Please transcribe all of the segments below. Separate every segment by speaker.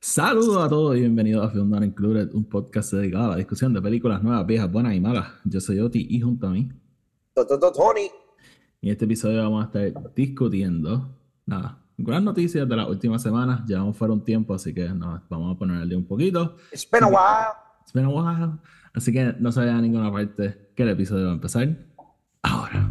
Speaker 1: Saludos a todos y bienvenidos a Film Not Included, un podcast dedicado a la discusión de películas nuevas, viejas, buenas y malas. Yo soy Oti y junto a mí.
Speaker 2: Tony.
Speaker 1: En este episodio vamos a estar discutiendo, nada, gran noticias de las últimas semanas. Llevamos fuera un tiempo, así que nos vamos a poner al día un poquito.
Speaker 2: It's been a while.
Speaker 1: It's been a while. Así que no se vaya a ninguna parte que el episodio va a empezar ahora.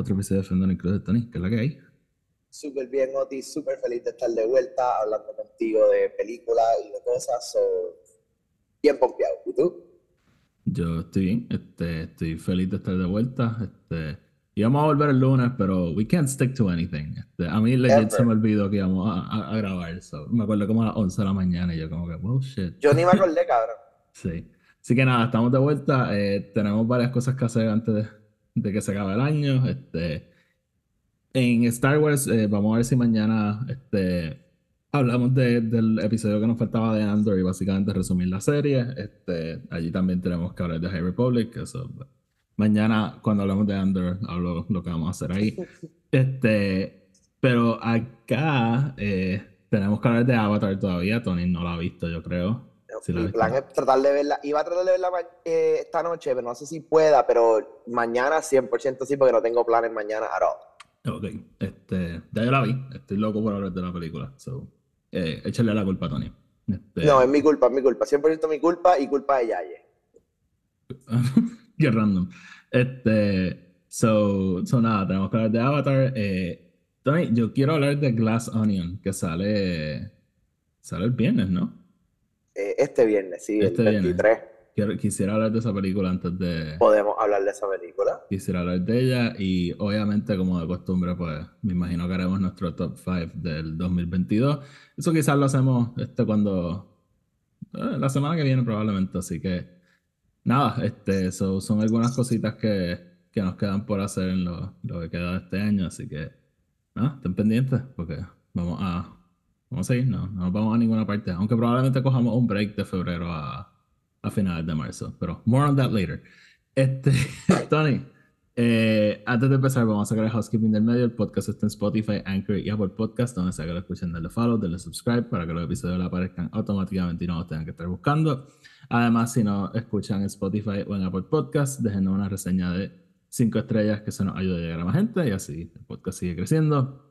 Speaker 1: Otro episodio de Film Not Included, Tony, que es la que hay.
Speaker 2: Súper bien, Oti. Súper feliz de estar de vuelta hablando contigo de películas y de cosas. So, bien pompeado. ¿Y tú?
Speaker 1: Yo estoy bien, este, estoy feliz de estar de vuelta. Este, íbamos a volver el lunes, pero we can't stick to anything. Este, a mí legit se me olvidó que íbamos a, a- a grabar. So, me acuerdo como a las 11 de la mañana y yo como que, well, shit.
Speaker 2: Yo ni me acordé, cabrón.
Speaker 1: Sí. Así que nada, estamos de vuelta. eh, tenemos varias cosas que hacer antes de, de que se acabe el año. Este, en Star Wars, eh, vamos a ver si mañana este, hablamos de- del episodio que nos faltaba de Andor y básicamente resumir la serie. Este, allí también tenemos que hablar de High Republic. Eso, mañana, cuando hablamos de Andor, hablo lo que vamos a hacer ahí. Este, pero acá eh, tenemos que hablar de Avatar todavía. Tony no lo ha visto, yo creo.
Speaker 2: Mi plan es tratar de verla. Iba a tratar de verla eh, esta noche, pero no sé si pueda. Pero mañana 100% sí, porque no tengo planes mañana at all.
Speaker 1: Ok, este, ya yo la vi, estoy loco por hablar de la película, so, eh, échale la culpa a Tony. Este,
Speaker 2: No, es mi culpa, es mi culpa. 100% mi culpa y culpa de Yaye.
Speaker 1: qué random. Este, so, so nada, tenemos que hablar de Avatar. Eh, Tony, yo quiero hablar de Glass Onion, que sale, sale el viernes, ¿no?
Speaker 2: Eh, este viernes, sí,
Speaker 1: Este
Speaker 2: el
Speaker 1: viernes.
Speaker 2: 23.
Speaker 1: Quiero, quisiera hablar de esa película antes de,
Speaker 2: Podemos hablar de esa película.
Speaker 1: quisiera hablar de ella y obviamente como de costumbre pues me imagino que haremos nuestro top 5 del 2022 eso quizás lo hacemos este cuando eh, la semana que viene probablemente así que nada este so- son algunas cositas que, que nos quedan por hacer en lo, lo que queda de este año así que nada estén pendientes porque vamos a vamos a seguir no, no nos vamos a ninguna parte aunque probablemente cojamos un break de febrero a, a finales de marzo pero more on that later este, Tony, eh, antes de empezar, vamos a sacar el housekeeping del medio. El podcast está en Spotify, Anchor y Apple Podcast, donde se haga la escuchen, darle follow, darle subscribe para que los episodios le aparezcan automáticamente y no los tengan que estar buscando. Además, si no escuchan en Spotify o en Apple Podcast, déjenos una reseña de 5 estrellas que eso nos ayuda a llegar a más gente y así el podcast sigue creciendo.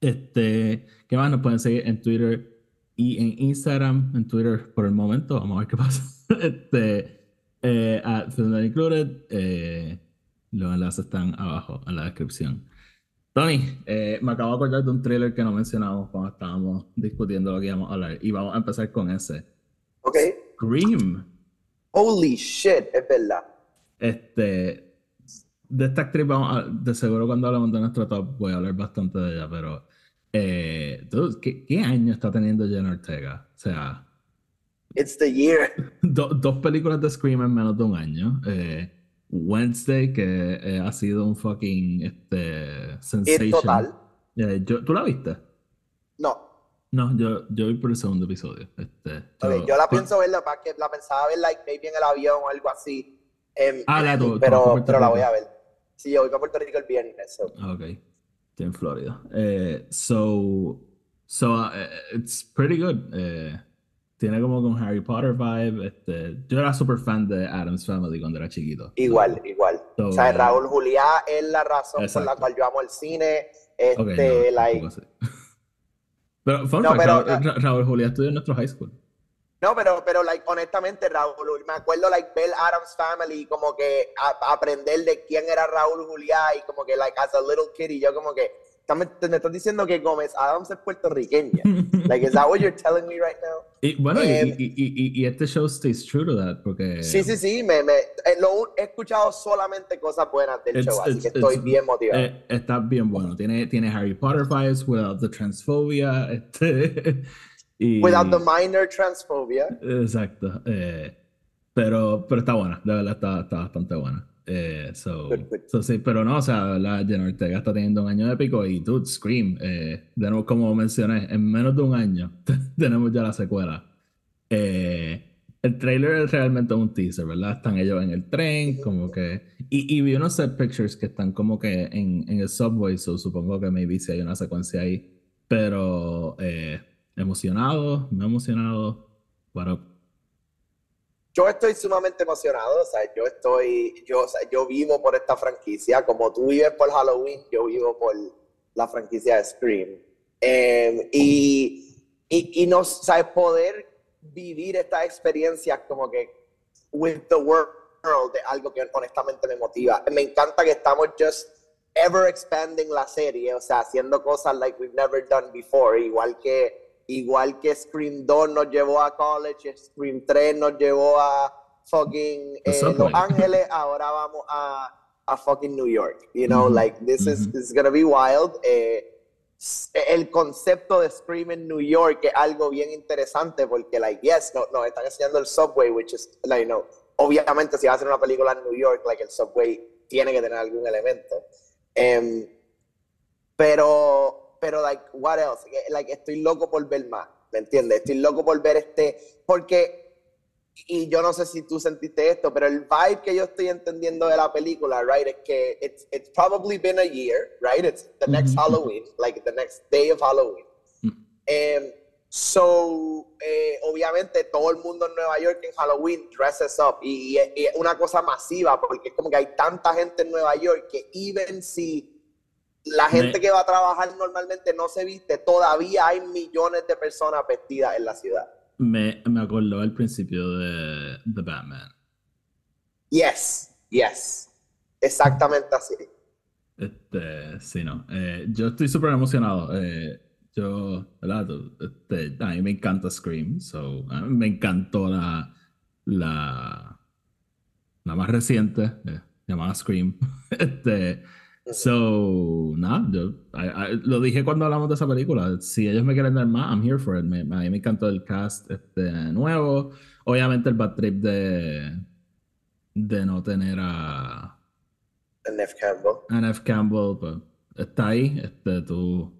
Speaker 1: Este, ¿qué más? Nos pueden seguir en Twitter y en Instagram. En Twitter por el momento, vamos a ver qué pasa. Este, eh, at Included. eh, los enlaces están abajo en la descripción. Tony, eh, me acabo de acordar de un trailer que no mencionamos cuando estábamos discutiendo lo que íbamos a hablar. Y vamos a empezar con ese.
Speaker 2: Ok.
Speaker 1: Scream.
Speaker 2: Holy shit, es verdad.
Speaker 1: Este, de esta actriz, vamos a- de seguro cuando hablamos de nuestro top voy a hablar bastante de ella, pero eh, tú, ¿qué, qué año está teniendo Jenna Ortega? O sea,
Speaker 2: It's the year.
Speaker 1: do- dos películas de Scream en menos de un año. Eh, Wednesday, que eh, ha sido un fucking este, sensation.
Speaker 2: Es total.
Speaker 1: Eh, yo- ¿Tú la viste?
Speaker 2: No.
Speaker 1: No, yo, yo vi por el segundo episodio. Este,
Speaker 2: Ok, yo la pienso verla para que la pensaba ver like maybe en el avión o algo así. Em,
Speaker 1: Ah, la tú- tú
Speaker 2: pero,
Speaker 1: Puerto
Speaker 2: pero la voy a ver. Sí, yo voy para Puerto Rico el viernes. so.
Speaker 1: Ah, Ok, estoy en Florida. Eh, so, so eh, it's pretty good. Eh, tiene como un Harry Potter vibe. Este, yo era super fan de Adam's Family cuando era chiquito.
Speaker 2: Igual, igual.
Speaker 1: So,
Speaker 2: o sea,
Speaker 1: eh,
Speaker 2: Raúl Juliá es la razón por la cual yo amo el cine. Este,
Speaker 1: no,
Speaker 2: like.
Speaker 1: Pero, fun
Speaker 2: No,
Speaker 1: fact,
Speaker 2: pero-
Speaker 1: Raúl, Ra- Raúl Juliá estudió en nuestro high school.
Speaker 2: No, pero, pero, like, honestamente, Raúl, me acuerdo, like, ver Adam's Family, como que a- aprender de quién era Raúl Juliá y como que, like, as a little kid, y yo como que, "Está- me, me estás diciendo que Gómez Adams es puertorriqueña. like, is that what you're telling me right now?
Speaker 1: Y bueno, y, y, y, y este show stays true to that, porque...
Speaker 2: Sí, sí, sí, me, me, eh, lo, he escuchado solamente cosas buenas del show, así que estoy bien motivado.
Speaker 1: Eh, está bien bueno. Tiene, tiene Harry Potter vibes without the transphobia. Este,
Speaker 2: y, without the minor transphobia.
Speaker 1: Exacto. Eh, pero, pero está buena, de verdad está, está bastante buena. Eh, so, so, sí, pero no, o sea, la Jenna Ortega está teniendo un año épico y dude, Scream, eh, de nuevo, como mencioné, en menos de un año tenemos ya la secuela. Eh, el trailer es realmente un teaser, ¿verdad? Están ellos en el tren, como que. Y, y vi unos set pictures que están como que en, en el subway, so supongo que maybe si hay una secuencia ahí. Pero eh, emocionado, no emocionado, what
Speaker 2: yo estoy sumamente emocionado, o sea, yo estoy, yo, o sea, yo vivo por esta franquicia, como tú vives por Halloween, yo vivo por la franquicia de Scream. Em, y, y, y no, sabes, poder vivir esta experiencia como que with the world, de algo que honestamente me motiva. Me encanta que estamos just ever expanding la serie, o sea, haciendo cosas like we've never done before, igual que igual que Scream 2 nos llevó a college, Scream 3 nos llevó a fucking eh, Los Ángeles, ahora vamos a, a, fucking New York. You know, like this is this is gonna be wild. Eh, el concepto de Scream en New York es algo bien interesante porque, like, yes, nos no, están enseñando el subway, which is, like, no, obviamente si va a hacer una película en New York, like, el subway tiene que tener algún elemento. Um, pero pero like, what else? Like, estoy loco por ver más, ¿me entiendes? Estoy loco por ver este, porque, y yo no sé si tú sentiste esto, pero el vibe que yo estoy entendiendo de la película, right, es que it's, it's probably been a year, right? It's the next Halloween, like the next day of Halloween. Um, so, eh, obviamente todo el mundo en Nueva York en Halloween dresses up y, y, es una cosa masiva porque es como que hay tanta gente en Nueva York que even si la gente que va a trabajar normalmente no se viste, todavía hay millones de personas vestidas en la ciudad.
Speaker 1: Me, me acordó al principio de The Batman.
Speaker 2: Yes, yes. Exactamente así.
Speaker 1: Este, sí, no. Eh, yo estoy súper emocionado. Eh, yo, ¿verdad? Este, a mí me encanta Scream, so, a mí me encantó la, la, la más reciente, eh, llamada Scream. este, So, nada, yo lo dije cuando hablamos de esa película. Si ellos me quieren dar más, I'm here for it. Me, a mí me encantó el cast este, nuevo. Obviamente el bad trip de, de no tener a.
Speaker 2: A Neff Campbell.
Speaker 1: A Neff Campbell, pues está ahí. Este, tú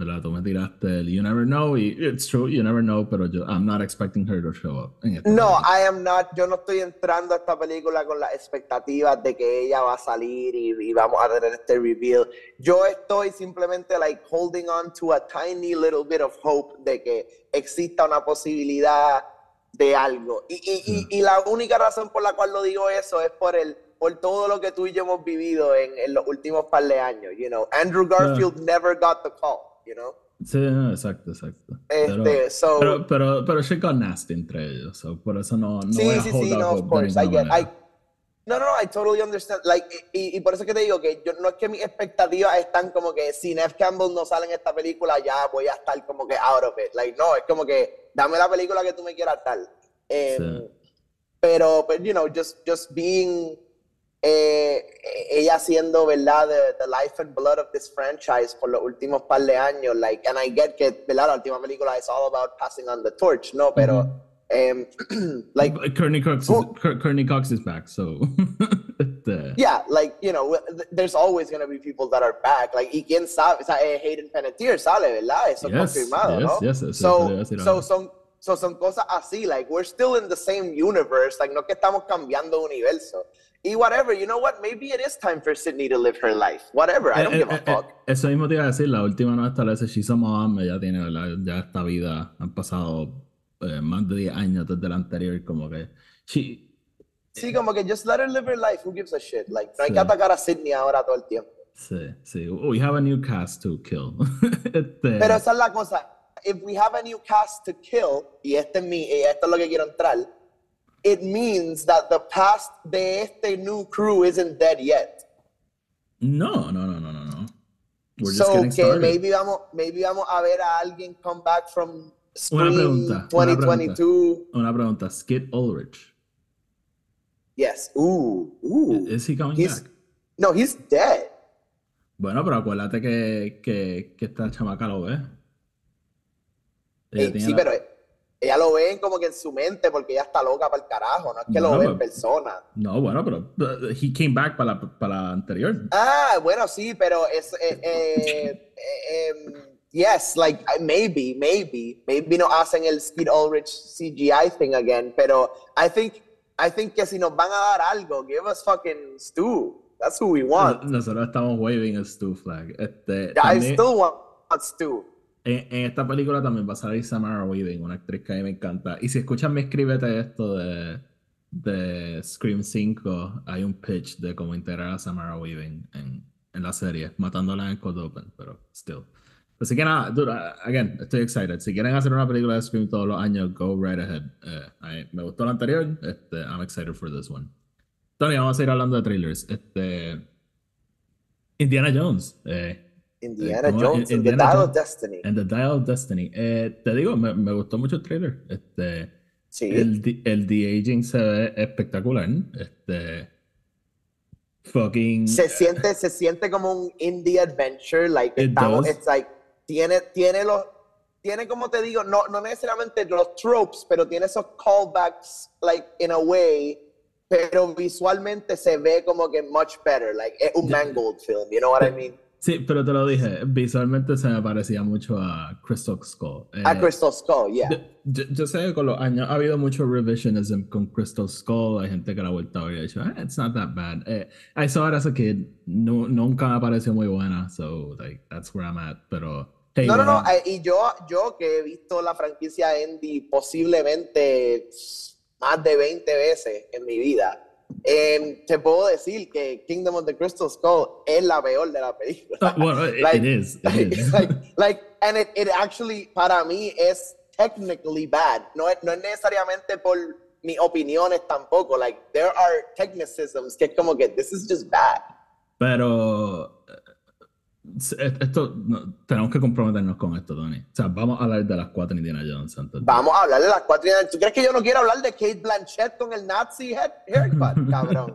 Speaker 1: ¿verdad? Tú me tiraste el You Never Know y it's true, you never know, pero yo, I'm not expecting her to show up.
Speaker 2: no, I am not, yo no estoy entrando a esta película con las expectativas de que ella va a salir y, y, vamos a tener este reveal. Yo estoy simplemente like holding on to a tiny little bit of hope de que exista una posibilidad de algo. Y, y, y, la única razón por la cual lo digo eso es por el por todo lo que tú y yo hemos vivido en, en los últimos par de años. You know, Andrew Garfield never got the call you know? Sí,
Speaker 1: exacto, exacto. Este, pero, so, pero, pero, pero she got nasty entre ellos, so por eso no, no
Speaker 2: sí, voy a sí, sí, no, of course, I get, I, no, no, I totally understand. Like, y, y, por eso que te digo que yo no es que mis expectativas están como que si Neff Campbell no sale en esta película ya voy a estar como que out of it. Like, no, es como que dame la película que tú me quieras dar. Um, sí. Pero, but, you know, just, just being eh, ella siendo, ¿verdad? The, the, life and blood of this franchise por los últimos par de años, like, and I get que, ¿verdad? La última película es all about passing on the torch, ¿no? Pero, um, like...
Speaker 1: Kearney Cox, oh, is, Kearney Cox is back, so...
Speaker 2: yeah, like, you know, there's always going to be people that are back, like, y quién sabe, o sea, eh, Hayden Panettiere sale, ¿verdad? Eso yes, confirmado,
Speaker 1: yes,
Speaker 2: ¿no?
Speaker 1: Yes, yes,
Speaker 2: so, so, son, so, son cosas así, like, we're still in the same universe, like, no que estamos cambiando universo. Y whatever, you know what? Maybe it is time for Sydney to live her life. Whatever, I don't eh, give a eh, eh, fuck.
Speaker 1: eso mismo te iba a decir, la última no establece She's a Mom, ya tiene, ya esta vida, han pasado más de 10 años desde la anterior, como que... She,
Speaker 2: sí, como que just let her live her life, who gives a shit? Like, no hay que atacar a Sydney ahora todo el tiempo.
Speaker 1: Sí, sí, we have a new cast to kill.
Speaker 2: este... Pero esa es la cosa, if we have a new cast to kill, y este es mi, esto es lo que quiero entrar, it means that the past de este new crew isn't dead yet.
Speaker 1: No, no, no, no, no, no.
Speaker 2: We're so just que started. maybe vamos, maybe vamos a ver a alguien come back from Spring una pregunta, 2022.
Speaker 1: Una pregunta. Skid Ulrich.
Speaker 2: Yes. Ooh, ooh.
Speaker 1: Is he coming
Speaker 2: He's-
Speaker 1: back?
Speaker 2: No, he's dead.
Speaker 1: Bueno, pero acuérdate que, que, que esta chamaca lo ve. Ella
Speaker 2: Eh, sí,
Speaker 1: la-
Speaker 2: pero ella lo ve como que en su mente porque ella está loca para el carajo, no es que lo
Speaker 1: Bueno,
Speaker 2: ve en
Speaker 1: pero-
Speaker 2: persona.
Speaker 1: No, bueno, pero uh, he came back para la, para la anterior.
Speaker 2: Ah, bueno, sí, pero es. Eh, eh, eh, em, yes, like, maybe, maybe. Maybe no hacen el Skeet Ulrich CGI thing again, pero I think, I think que si nos van a dar algo, give us fucking Stu. That's who we want.
Speaker 1: Nosotros estamos waving a Stu flag. Este,
Speaker 2: I
Speaker 1: también-
Speaker 2: still want Stu.
Speaker 1: En, esta película también va a salir Samara Weaving, una actriz que a mí me encanta. Y si escuchan mi escríbete esto de, de Scream 5, hay un pitch de cómo integrar a Samara Weaving en, en la serie, matándola en Cold Open, pero still. Así que nada, dude, again, estoy excited. Si quieren hacer una película de Scream todos los años, go right ahead. Eh, me gustó la anterior, este, I'm excited for this one. Tony, vamos a seguir hablando de trailers. Este, Indiana Jones. Eh,
Speaker 2: Indiana
Speaker 1: ¿cómo?
Speaker 2: Jones and the
Speaker 1: Indiana
Speaker 2: Dial of
Speaker 1: Jones.
Speaker 2: Destiny.
Speaker 1: And the Dial of Destiny. Eh, te digo, me, me gustó mucho el trailer. Este,
Speaker 2: Sí.
Speaker 1: el, de- el de-aging se ve espectacular. Este, fucking.
Speaker 2: se siente, se siente como un indie adventure, like
Speaker 1: It
Speaker 2: estamos,
Speaker 1: does.
Speaker 2: it's like, tiene, tiene los, tiene como te digo, no, no necesariamente los tropes, pero tiene esos callbacks, like, in a way, pero visualmente se ve como que much better, like, es un
Speaker 1: Ya.
Speaker 2: Mangold film, you know what I mean?
Speaker 1: Sí, pero te lo dije. Visualmente se me parecía mucho a Crystal Skull. Eh,
Speaker 2: A Crystal Skull, yeah.
Speaker 1: yo, yo sé que con los años ha habido mucho revisionism con Crystal Skull. Hay gente que la ha vuelto a ver y ha dicho, "Ah, it's not that bad. Eh, I saw it as a kid. No, nunca me pareció muy buena. So, like, that's where I'm at. Pero, hey,
Speaker 2: No, no, no, eh, y yo, yo que he visto la franquicia Andy posiblemente más de 20 veces en mi vida, eh, te puedo decir que Kingdom of the Crystal Skull es la peor de la película.
Speaker 1: Ah, bueno, it-
Speaker 2: like-
Speaker 1: it is. It
Speaker 2: like,
Speaker 1: is.
Speaker 2: like, like, and it, it actually, para mí, es technically bad. No es, no es necesariamente por mis opiniones tampoco. Like, there are technicisms que es como que this is just bad.
Speaker 1: Pero eh, esto no, tenemos que comprometernos con esto, Tony. O sea, vamos a hablar de las cuatro Indiana Jones de-
Speaker 2: Vamos a hablar de las cuatro. ¿Tú crees que yo no quiero hablar de Kate Blanchett con el Nazi head, haircut, cabrón?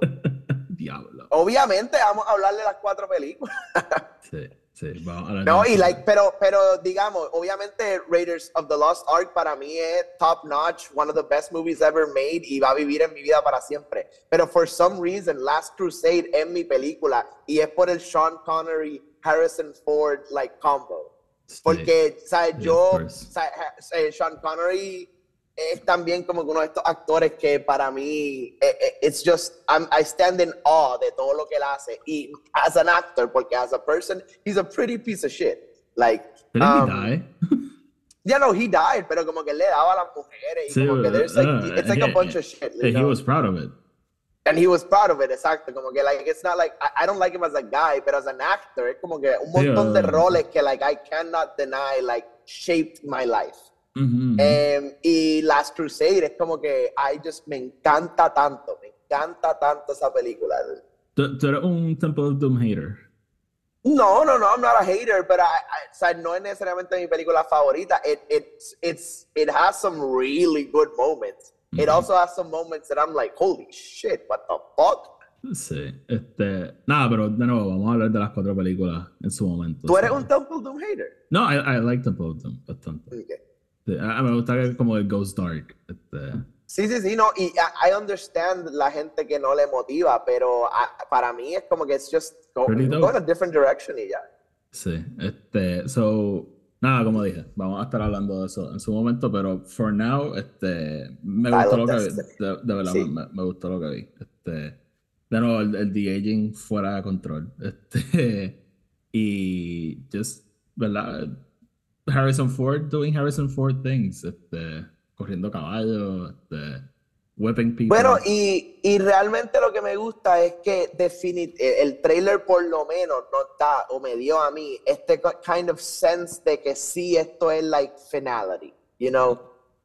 Speaker 1: Diablo.
Speaker 2: Obviamente vamos a hablar de las cuatro películas.
Speaker 1: Sí, sí, vamos a hablar
Speaker 2: No,
Speaker 1: de-
Speaker 2: y like, pero, pero digamos, obviamente Raiders of the Lost Ark para mí es top notch, one of the best movies ever made y va a vivir en mi vida para siempre. Pero for some reason, Last Crusade es mi película y es por el Sean Connery, Harrison Ford, like, combo.
Speaker 1: Sí.
Speaker 2: Porque, ¿sabes?
Speaker 1: Yeah,
Speaker 2: Yo,
Speaker 1: course.
Speaker 2: ¿sabes? Eh, Sean Connery es también como uno de estos actores que para mí, eh, eh, it's just, I'm- I stand in awe de todo lo que él hace. Y as an actor, porque as a person, he's a pretty piece of shit. Like, um,
Speaker 1: he die?
Speaker 2: yeah, no, he died, pero como que le daba a las mujeres y
Speaker 1: Sí,
Speaker 2: como que there's like,
Speaker 1: uh,
Speaker 2: it's like a
Speaker 1: he-
Speaker 2: bunch of shit. you
Speaker 1: He was proud of it.
Speaker 2: And he was proud of it, exacto. Como que, like, it's not like, I, I don't like him as a guy, but as an actor, es como que un montón de
Speaker 1: uh,
Speaker 2: roles que, like, I cannot deny, like, shaped my life.
Speaker 1: Ujú, ujú.
Speaker 2: Em, y Last Crusade es como que, I just, me encanta tanto, me encanta tanto esa película.
Speaker 1: Tú, tú eres un Temple of Doom hater.
Speaker 2: No, no, no, I'm not a hater, but I, I- o sea, no es necesariamente mi película favorita. It, it's, it's, it has some really good moments. It
Speaker 1: Ujú.
Speaker 2: also has some moments that I'm like, holy shit, what the fuck?
Speaker 1: Sí, este. Nada, pero de nuevo, vamos a hablar de las cuatro películas en su momento.
Speaker 2: ¿Tú eres
Speaker 1: so-
Speaker 2: un Temple Doom hater?
Speaker 1: No, I, I like Temple Doom bastante.
Speaker 2: Okay.
Speaker 1: Sí, a, a me gusta que como el Ghost Dark. Este,
Speaker 2: Sí, sí, sí, no, y I I understand la gente que no le motiva, pero ah, para mí es como que it's just go, in a different direction y ya.
Speaker 1: sí, este. So, nada, como dije, vamos a estar hablando de eso en su momento, pero for now, este. Me gustó lo que vi. De, de verdad,
Speaker 2: Sí.
Speaker 1: me, me gustó lo que vi. Este. De nuevo, el, el de-aging fuera de control. Este. Y just, ¿verdad? Harrison Ford doing Harrison Ford things. Este. Corriendo caballos, este. People.
Speaker 2: Bueno, y, y realmente lo que me gusta es que definit el trailer por lo menos nos da, o me dio a mí, este kind of sense de que sí, esto es like finality, you know.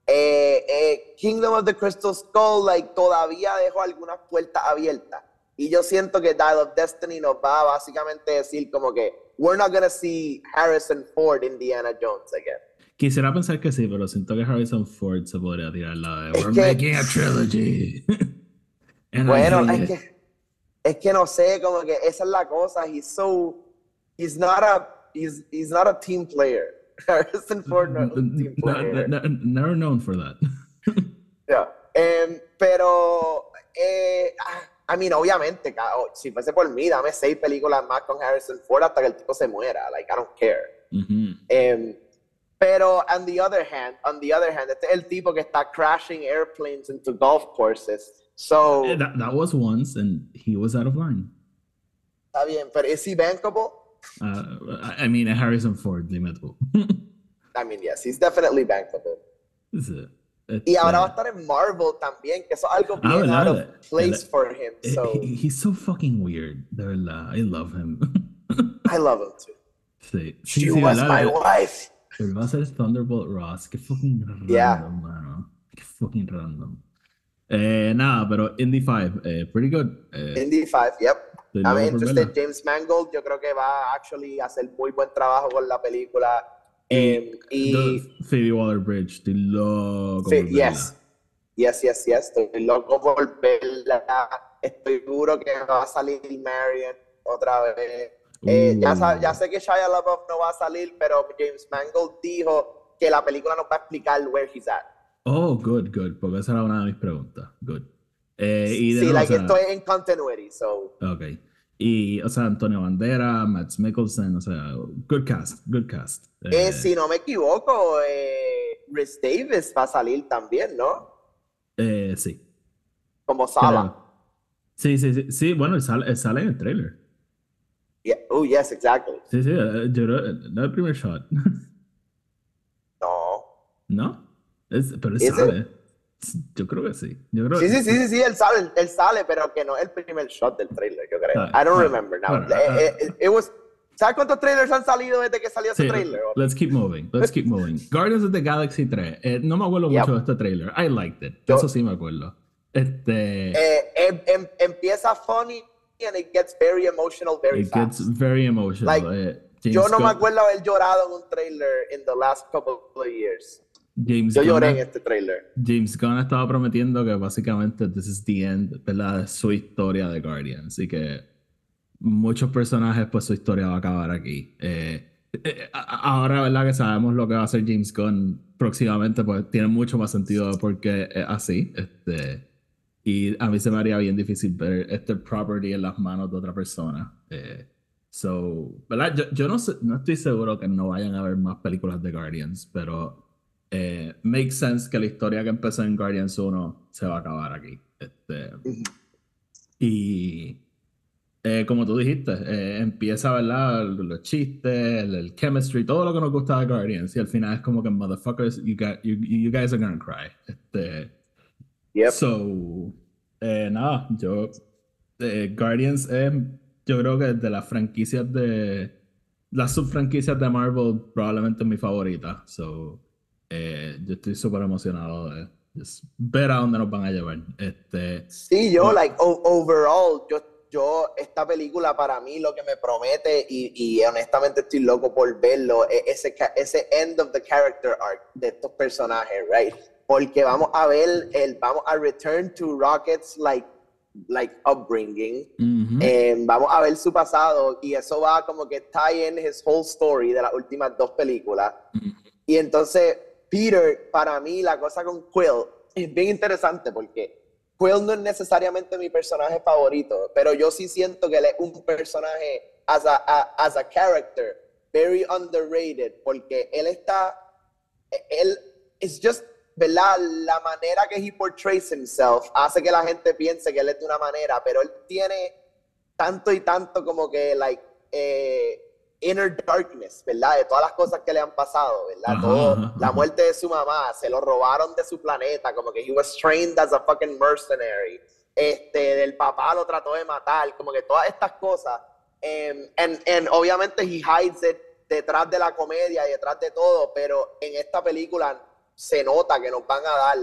Speaker 2: Eh, eh, Kingdom of the Crystal Skull, like, todavía dejó algunas puertas abiertas. Y yo siento que Dial of Destiny nos va a básicamente decir como que we're not gonna see Harrison Ford Indiana Jones again.
Speaker 1: Quisiera pensar que sí, pero siento que Harrison Ford se podría tirar la de We're
Speaker 2: que-
Speaker 1: making a trilogy.
Speaker 2: Bueno, es que, es que no sé, como que esa es la cosa. He's so, he's not a, he's, he's not a team player. Harrison Ford no es un team player.
Speaker 1: no, no, never known for that.
Speaker 2: Yeah. Em, pero, eh, ah, I mean, obviamente, oh, si fuese por mí, dame seis películas más con Harrison Ford hasta que el tipo se muera. Like, I don't care.
Speaker 1: Ujú.
Speaker 2: Em, pero, on the other hand, on the other hand, este es el tipo que está crashing airplanes into golf courses. So,
Speaker 1: Eh, That, that was once, and he was out of line.
Speaker 2: está bien, pero ¿is he bankable?
Speaker 1: Uh, I I mean, Harrison Ford, tú.
Speaker 2: I mean, yes, he's definitely bankable.
Speaker 1: Es, eh,
Speaker 2: Y ahora va a
Speaker 1: este,
Speaker 2: estar en Marvel también, que eso es algo
Speaker 1: Ah,
Speaker 2: bien out of place for him. So,
Speaker 1: he- he's so fucking weird, de verdad. I love him.
Speaker 2: I love him too.
Speaker 1: sí, sí,
Speaker 2: She
Speaker 1: sí,
Speaker 2: was my wife.
Speaker 1: Él va a ser Thunderbolt Ross. Qué fucking random,
Speaker 2: Yeah.
Speaker 1: mano. Qué fucking random. Eh, nada, pero Indy 5, eh, pretty good. Eh,
Speaker 2: Indy 5, yep.
Speaker 1: loco por
Speaker 2: interested. James Mangold, yo creo que va a actually hacer muy buen trabajo con la película. Em, y
Speaker 1: Phoebe Waller-Bridge, estoy loco
Speaker 2: sí, yes, yes, yes, yes. Estoy loco por verla. Estoy seguro que va a salir Marion otra vez. Eh, ya,
Speaker 1: Uh.
Speaker 2: ya sé que Shia LaBeouf no va a salir, pero James Mangold dijo que la película nos va a explicar where he's at.
Speaker 1: Oh, good, good, porque esa era una de mis preguntas. Good. Eh, y de
Speaker 2: sí, like,
Speaker 1: o sea,
Speaker 2: esto es en continuity, so.
Speaker 1: Ok. Y, o sea, Antonio Bandera, Matt Mikkelsen, o sea, good cast, good cast.
Speaker 2: Eh,
Speaker 1: Eh,
Speaker 2: si no me equivoco, eh, Rhys Davis va a salir también, ¿no?
Speaker 1: eh, sí.
Speaker 2: Como Sala.
Speaker 1: Sí, sí, sí, sí, bueno, él sale, él sale en el trailer.
Speaker 2: Yeah. Oh, yes, exactly.
Speaker 1: Sí, sí, eh, yo creo, no el primer shot.
Speaker 2: No.
Speaker 1: ¿No? Es- pero él
Speaker 2: ¿Is it?
Speaker 1: Yo creo que sí. Yo creo
Speaker 2: Sí, sí, sí, sí, sí, él sale, él sale, pero que no es el primer shot del trailer, yo creo.
Speaker 1: Ah,
Speaker 2: I don't
Speaker 1: ah,
Speaker 2: remember now.
Speaker 1: bueno,
Speaker 2: Eh,
Speaker 1: ah,
Speaker 2: eh, eh, it was- ¿Sabes cuántos trailers han salido desde que salió ese
Speaker 1: Sí,
Speaker 2: trailer?
Speaker 1: let's keep moving. Let's keep moving. Guardians of the Galaxy 3. eh, no me acuerdo
Speaker 2: Yep.
Speaker 1: mucho de este trailer. I liked it.
Speaker 2: Yo-
Speaker 1: Eso sí me acuerdo. Este.
Speaker 2: Eh, em- em- empieza funny and it gets very emotional very
Speaker 1: it gets
Speaker 2: fast.
Speaker 1: very emotional.
Speaker 2: Like,
Speaker 1: eh, James
Speaker 2: Yo no me
Speaker 1: Gunn-
Speaker 2: acuerdo haber llorado en un trailer in the last couple of years.
Speaker 1: James
Speaker 2: Yo lloré en este trailer.
Speaker 1: James Gunn estaba prometiendo que básicamente this is the end. De su historia de Guardians. Y que muchos personajes, pues su historia va a acabar aquí. Eh, eh, a- ahora, ¿verdad? Que sabemos lo que va a hacer James Gunn próximamente, pues tiene mucho más sentido porque es así. Este, y a mí se me haría bien difícil ver este property en las manos de otra persona. Eh, so, ¿verdad? Yo, yo no, sé- no estoy seguro que no vayan a haber más películas de Guardians, pero eh, makes sense que la historia que empezó en Guardians 1 se va a acabar aquí. Este, y eh, como tú dijiste, eh, empieza, ¿verdad? Los chistes, el, el chemistry, todo lo que nos gusta de Guardians. Y al final es como que, motherfuckers, you, got- you, you guys are gonna cry. Este,
Speaker 2: Yep.
Speaker 1: So, eh, nada, yo. eh, Guardians es, yo creo que de las franquicias de. Las subfranquicias de Marvel, probablemente es mi favorita. So, eh, yo estoy súper emocionado de ver a dónde nos van a llevar. Este,
Speaker 2: Sí, yo, like, overall, yo, yo, esta película para mí lo que me promete, y, y honestamente estoy loco por verlo, es ese, ese end of the character arc de estos personajes, right? Porque vamos a ver, el, vamos a return to Rocket's, like, like, upbringing. Eh, vamos a ver su pasado y eso va como que tie in his whole story de las últimas dos películas.
Speaker 1: Ujú.
Speaker 2: Y entonces, Peter, para mí, la cosa con Quill es bien interesante porque Quill no es necesariamente mi personaje favorito, pero yo sí siento que él es un personaje as a, a- as a character very underrated porque él está, él es just, ¿verdad? La manera que he portrays himself hace que la gente piense que él es de una manera, pero él tiene tanto y tanto como que, like, eh, inner darkness, ¿verdad? De todas las cosas que le han pasado, ¿verdad?
Speaker 1: Ajá,
Speaker 2: Todo,
Speaker 1: ajá,
Speaker 2: la muerte de su mamá, se lo robaron de su planeta, como que he was trained as a fucking mercenary. Este, del papá lo trató de matar, como que todas estas cosas. and, and obviamente he hides it detrás de la comedia y detrás de todo, pero en esta película se nota que nos van a dar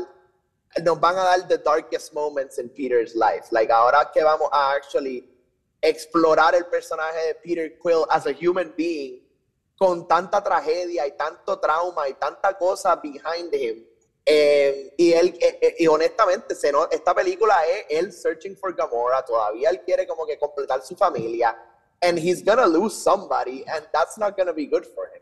Speaker 2: nos van a dar the darkest moments in Peter's life. Like ahora que vamos a actually explorar el personaje de Peter Quill as a human being con tanta tragedia y tanto trauma y tanta cosa behind him, Eh, y él, eh, eh, y honestamente, se esta película es él searching for Gamora. Todavía él quiere como que completar su familia. And he's gonna lose somebody, and that's not gonna be good for him.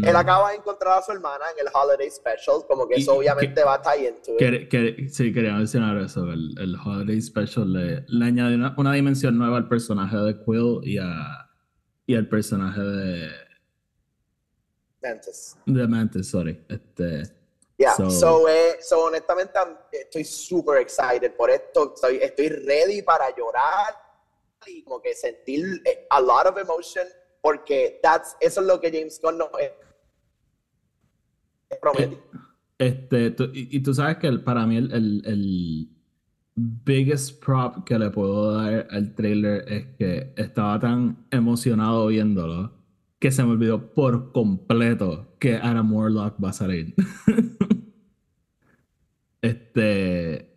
Speaker 1: Mm.
Speaker 2: Él acaba de encontrar a su hermana en el Holiday Special, como que
Speaker 1: Y-
Speaker 2: eso obviamente
Speaker 1: que-
Speaker 2: va a tie into.
Speaker 1: Que- que- sí, quería mencionar eso. El, el Holiday Special le, le añade una, una dimensión nueva al personaje de Quill y, a, y al personaje de,
Speaker 2: Mantis.
Speaker 1: de Mantis, sorry. Este,
Speaker 2: Yeah,
Speaker 1: So-
Speaker 2: so, eh, so honestamente estoy super excited por esto, estoy, estoy ready para llorar y como que sentir eh, a lot of emotion porque that's, eso es lo que James Gunn nos eh, promete.
Speaker 1: este, tú- y, y tú sabes que el- para mí el, el, el biggest prop que le puedo dar al trailer es que estaba tan emocionado viéndolo que se me olvidó por completo que Adam Warlock va a salir. este.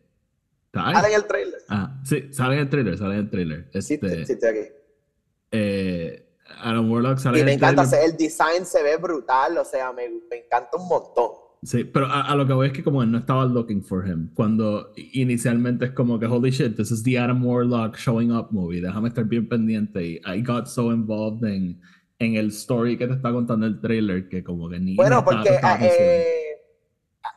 Speaker 2: Ahora en el trailer.
Speaker 1: Ah, sí, sale en el trailer, sale en el trailer.
Speaker 2: Sí,
Speaker 1: Este,
Speaker 2: sí, estoy aquí.
Speaker 1: eh, Adam Warlock sale
Speaker 2: Y me encanta, el design se ve brutal, o sea, me, me encanta un montón.
Speaker 1: Sí, pero a, a lo que voy es que como él no estaba looking for him, cuando inicialmente es como que holy shit, this is the Adam Warlock showing up movie, déjame estar bien pendiente y I got so involved en, en el story que te está contando el trailer que como que ni...
Speaker 2: Bueno,
Speaker 1: estaba
Speaker 2: porque
Speaker 1: atención.
Speaker 2: eh,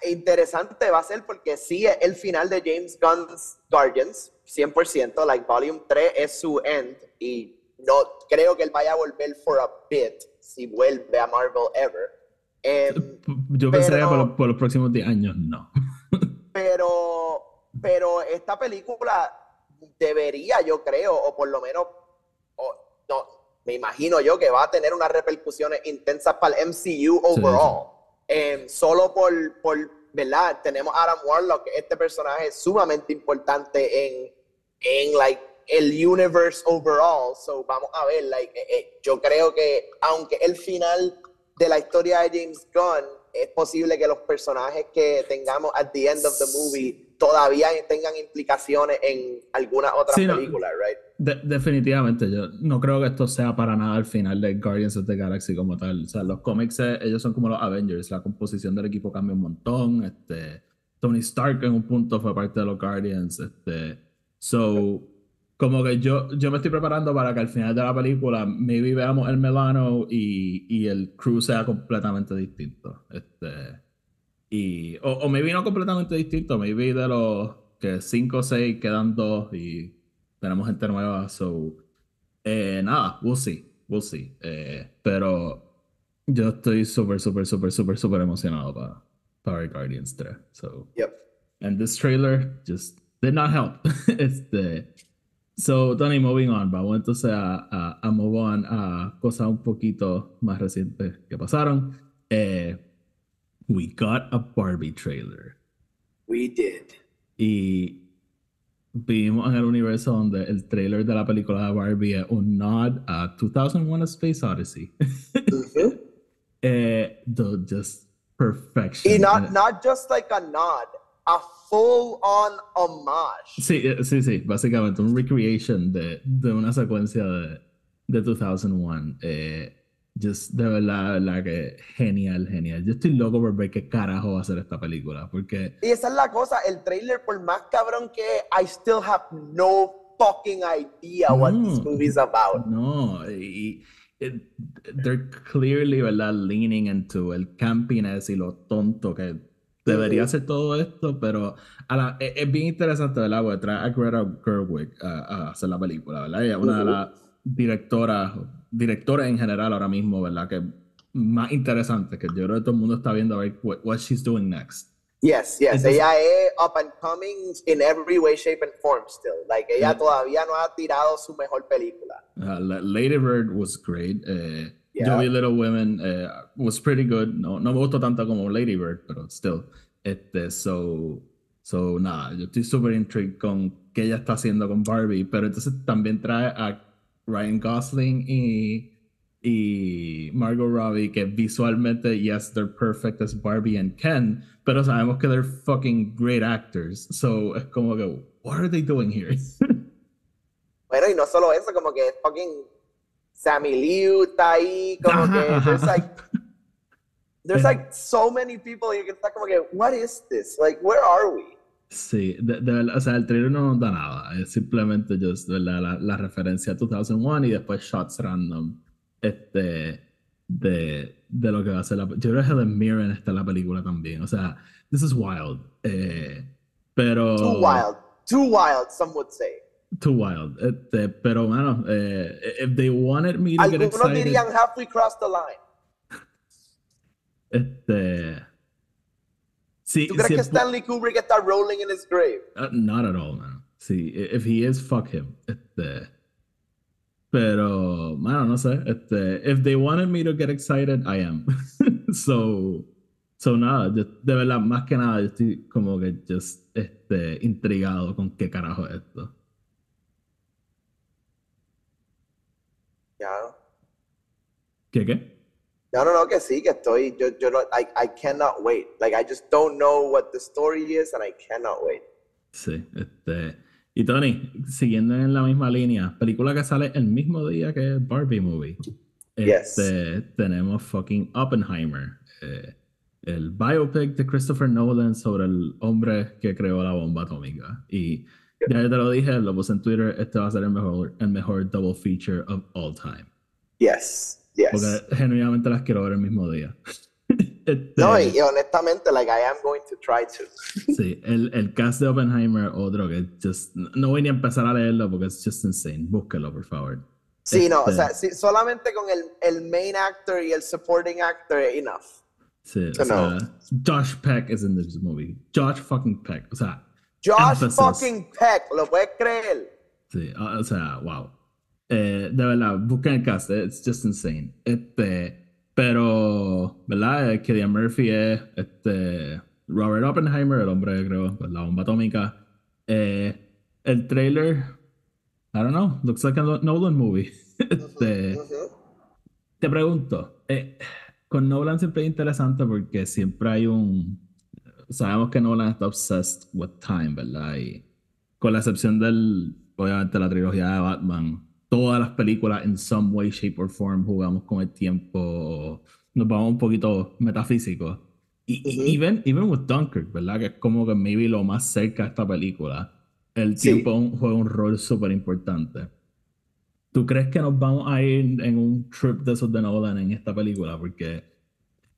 Speaker 2: interesante va a ser porque sí, el final de James Gunn's Guardians, 100%, like Volume 3 es su end y no creo que él vaya a volver for a bit, si vuelve a Marvel ever. Em,
Speaker 1: Yo pensaría por, los- por los próximos 10 años, no.
Speaker 2: pero, pero esta película debería, yo creo, o por lo menos, o- no, me imagino yo que va a tener unas repercusiones intensas para el MCU overall. Em, solo por, por, ¿verdad? Tenemos a Adam Warlock, este personaje es sumamente importante en, en, like, el universe overall. So, vamos a ver, like, eh, eh, yo creo que, aunque el final de la historia de James Gunn, es posible que los personajes que tengamos at the end of the movie todavía tengan implicaciones en alguna otra
Speaker 1: Sí, no.
Speaker 2: película, right?
Speaker 1: De- definitivamente, yo no creo que esto sea para nada el final de Guardians of the Galaxy como tal. O sea, los cómics, eh, ellos son como los Avengers, la composición del equipo cambia un montón. Este, Tony Stark en un punto fue parte de los Guardians. Este, so, como que yo, yo me estoy preparando para que al final de la película, maybe veamos el Melano y, y el crew sea completamente distinto. Este, y, o, o maybe no completamente distinto, maybe de los que 5 o 6 quedan dos y tenemos gente nueva, so eh, nada, we'll see, we'll see. Eh, pero yo estoy súper, súper, súper, súper, súper emocionado para Power Guardians 3. So,
Speaker 2: Yep.
Speaker 1: and this trailer just did not help. este, so, Tony, moving on, vamos entonces a, a, a move on a cosas un poquito más recientes que pasaron. Eh, we got a Barbie trailer.
Speaker 2: We did.
Speaker 1: Y vivimos en el universo donde el trailer de la película de Barbie es un nod a 2001 A Space Odyssey.
Speaker 2: Ujú.
Speaker 1: eh, the just perfection.
Speaker 2: Y not, not just like a nod, a full on homage.
Speaker 1: Sí, eh, sí, sí, básicamente un recreation de, de una secuencia de, de 2001. Eh, just, de verdad, de verdad que genial, genial. Yo estoy loco por ver qué carajo va a ser esta película, porque
Speaker 2: Y esa es la cosa, el trailer, por más cabrón que I still have no fucking idea what this
Speaker 1: No.
Speaker 2: movie's about.
Speaker 1: No, y, y- they're clearly, ¿verdad? Leaning into el campiness y lo tonto que debería ser todo esto, pero a la- e- es, bien interesante, ¿verdad? Porque trae a Greta Gerwig a, a hacer la película, ¿verdad? Ella es una de las directoras, directores en general ahora mismo, ¿verdad? Que más interesante, que yo creo que todo el mundo está viendo a ver what, what she's doing next.
Speaker 2: Yes, yes,
Speaker 1: Entonces-
Speaker 2: ella es up and coming in every way, shape and form still. Like, ella
Speaker 1: Mm.
Speaker 2: todavía no ha tirado su mejor película.
Speaker 1: Uh, La- Lady Bird was great. Eh,
Speaker 2: Yeah.
Speaker 1: Yo vi Little Women, eh, was pretty good. No, no me gustó tanto como Lady Bird, pero still. Este, so, so nada, yo estoy súper intrigued con qué ella está haciendo con Barbie, pero entonces también trae a Ryan Gosling y, y Margot Robbie, que visualmente, yes, they're perfect as Barbie and Ken, pero sabemos que they're fucking great actors. So es como que, what are they doing here?
Speaker 2: Bueno, y no solo eso, como que fucking Sammy Liu está ahí, como que there's like there's like so many people you can está como que, what is this? Like, where are we?
Speaker 1: Sí, de, verdad, o sea, el trailer no nos da nada, es simplemente just, ¿verdad? La, la referencia a 2001 y después shots random este, de, de lo que va a ser la Yo creo que Helen Mirren está en la película también, o sea, this is wild, eh, pero...
Speaker 2: Too wild, too wild, some would say.
Speaker 1: Too wild, este, pero bueno, eh, if they wanted me to
Speaker 2: Algunos
Speaker 1: get excited...
Speaker 2: dirían, have we crossed the line?
Speaker 1: Este... Sí,
Speaker 2: ¿Tú crees
Speaker 1: sí,
Speaker 2: que Stanley Kubrick está rolling in his grave?
Speaker 1: Uh, not at all, man. Sí, if he is, fuck him. Este, pero, mano, no sé. Este, if they wanted me to get excited, I am. so, so nada, yo, de verdad, más que nada, yo estoy como que just este, intrigado con qué carajo es esto.
Speaker 2: Ya.
Speaker 1: ¿Qué qué?
Speaker 2: No, no, no, que sí, que estoy, yo, yo no, I, I cannot wait. Like, I just don't know what the story is and I cannot wait.
Speaker 1: Sí, este. Y Tony, siguiendo en la misma línea, película que sale el mismo día que Barbie Movie.
Speaker 2: Yes.
Speaker 1: Este, tenemos fucking Oppenheimer, eh, el biopic de Christopher Nolan sobre el hombre que creó la bomba atómica. Y ya te lo dije, lo puse en Twitter, este va a ser el mejor, el mejor double feature of all time.
Speaker 2: Yes, yes.
Speaker 1: Porque genuinamente las quiero ver el mismo día. Este,
Speaker 2: No, y, y honestamente, like, I am going to try to.
Speaker 1: Sí, el, el cast de Oppenheimer, otro que just, no voy ni a empezar a leerlo porque es just insane. Búsquelo, por favor.
Speaker 2: Sí, no, o
Speaker 1: Este,
Speaker 2: sea, sí, solamente con el, el main actor y el supporting actor, enough.
Speaker 1: Sí, o sea, Josh Peck is in this movie. Josh fucking Peck. O sea,
Speaker 2: Josh
Speaker 1: Emphasis.
Speaker 2: fucking Peck, ¿lo puedes creer?
Speaker 1: sí, o o sea, wow. Eh, de verdad, busquen el cast, eh, it's just insane. Este, pero, ¿verdad? Eh, Cillian Murphy es este, Robert Oppenheimer, el hombre creó pues, la bomba atómica. Eh, el trailer, I don't know, looks like a Nolan movie. Este. Te pregunto, eh, con Nolan siempre es interesante porque siempre hay un... Sabemos que Nolan está obsessed with time, ¿verdad? Y con la excepción del, obviamente, la trilogía de Batman, todas las películas en some way, shape or form jugamos con el tiempo, nos vamos un poquito metafísicos. Y, y
Speaker 2: Ujú.
Speaker 1: even, even with Dunkirk, ¿verdad? Que es como que maybe lo más cerca de esta película. El
Speaker 2: Sí.
Speaker 1: tiempo juega un rol súper importante. ¿Tú crees que nos vamos a ir en un trip de esos de Nolan en esta película? Porque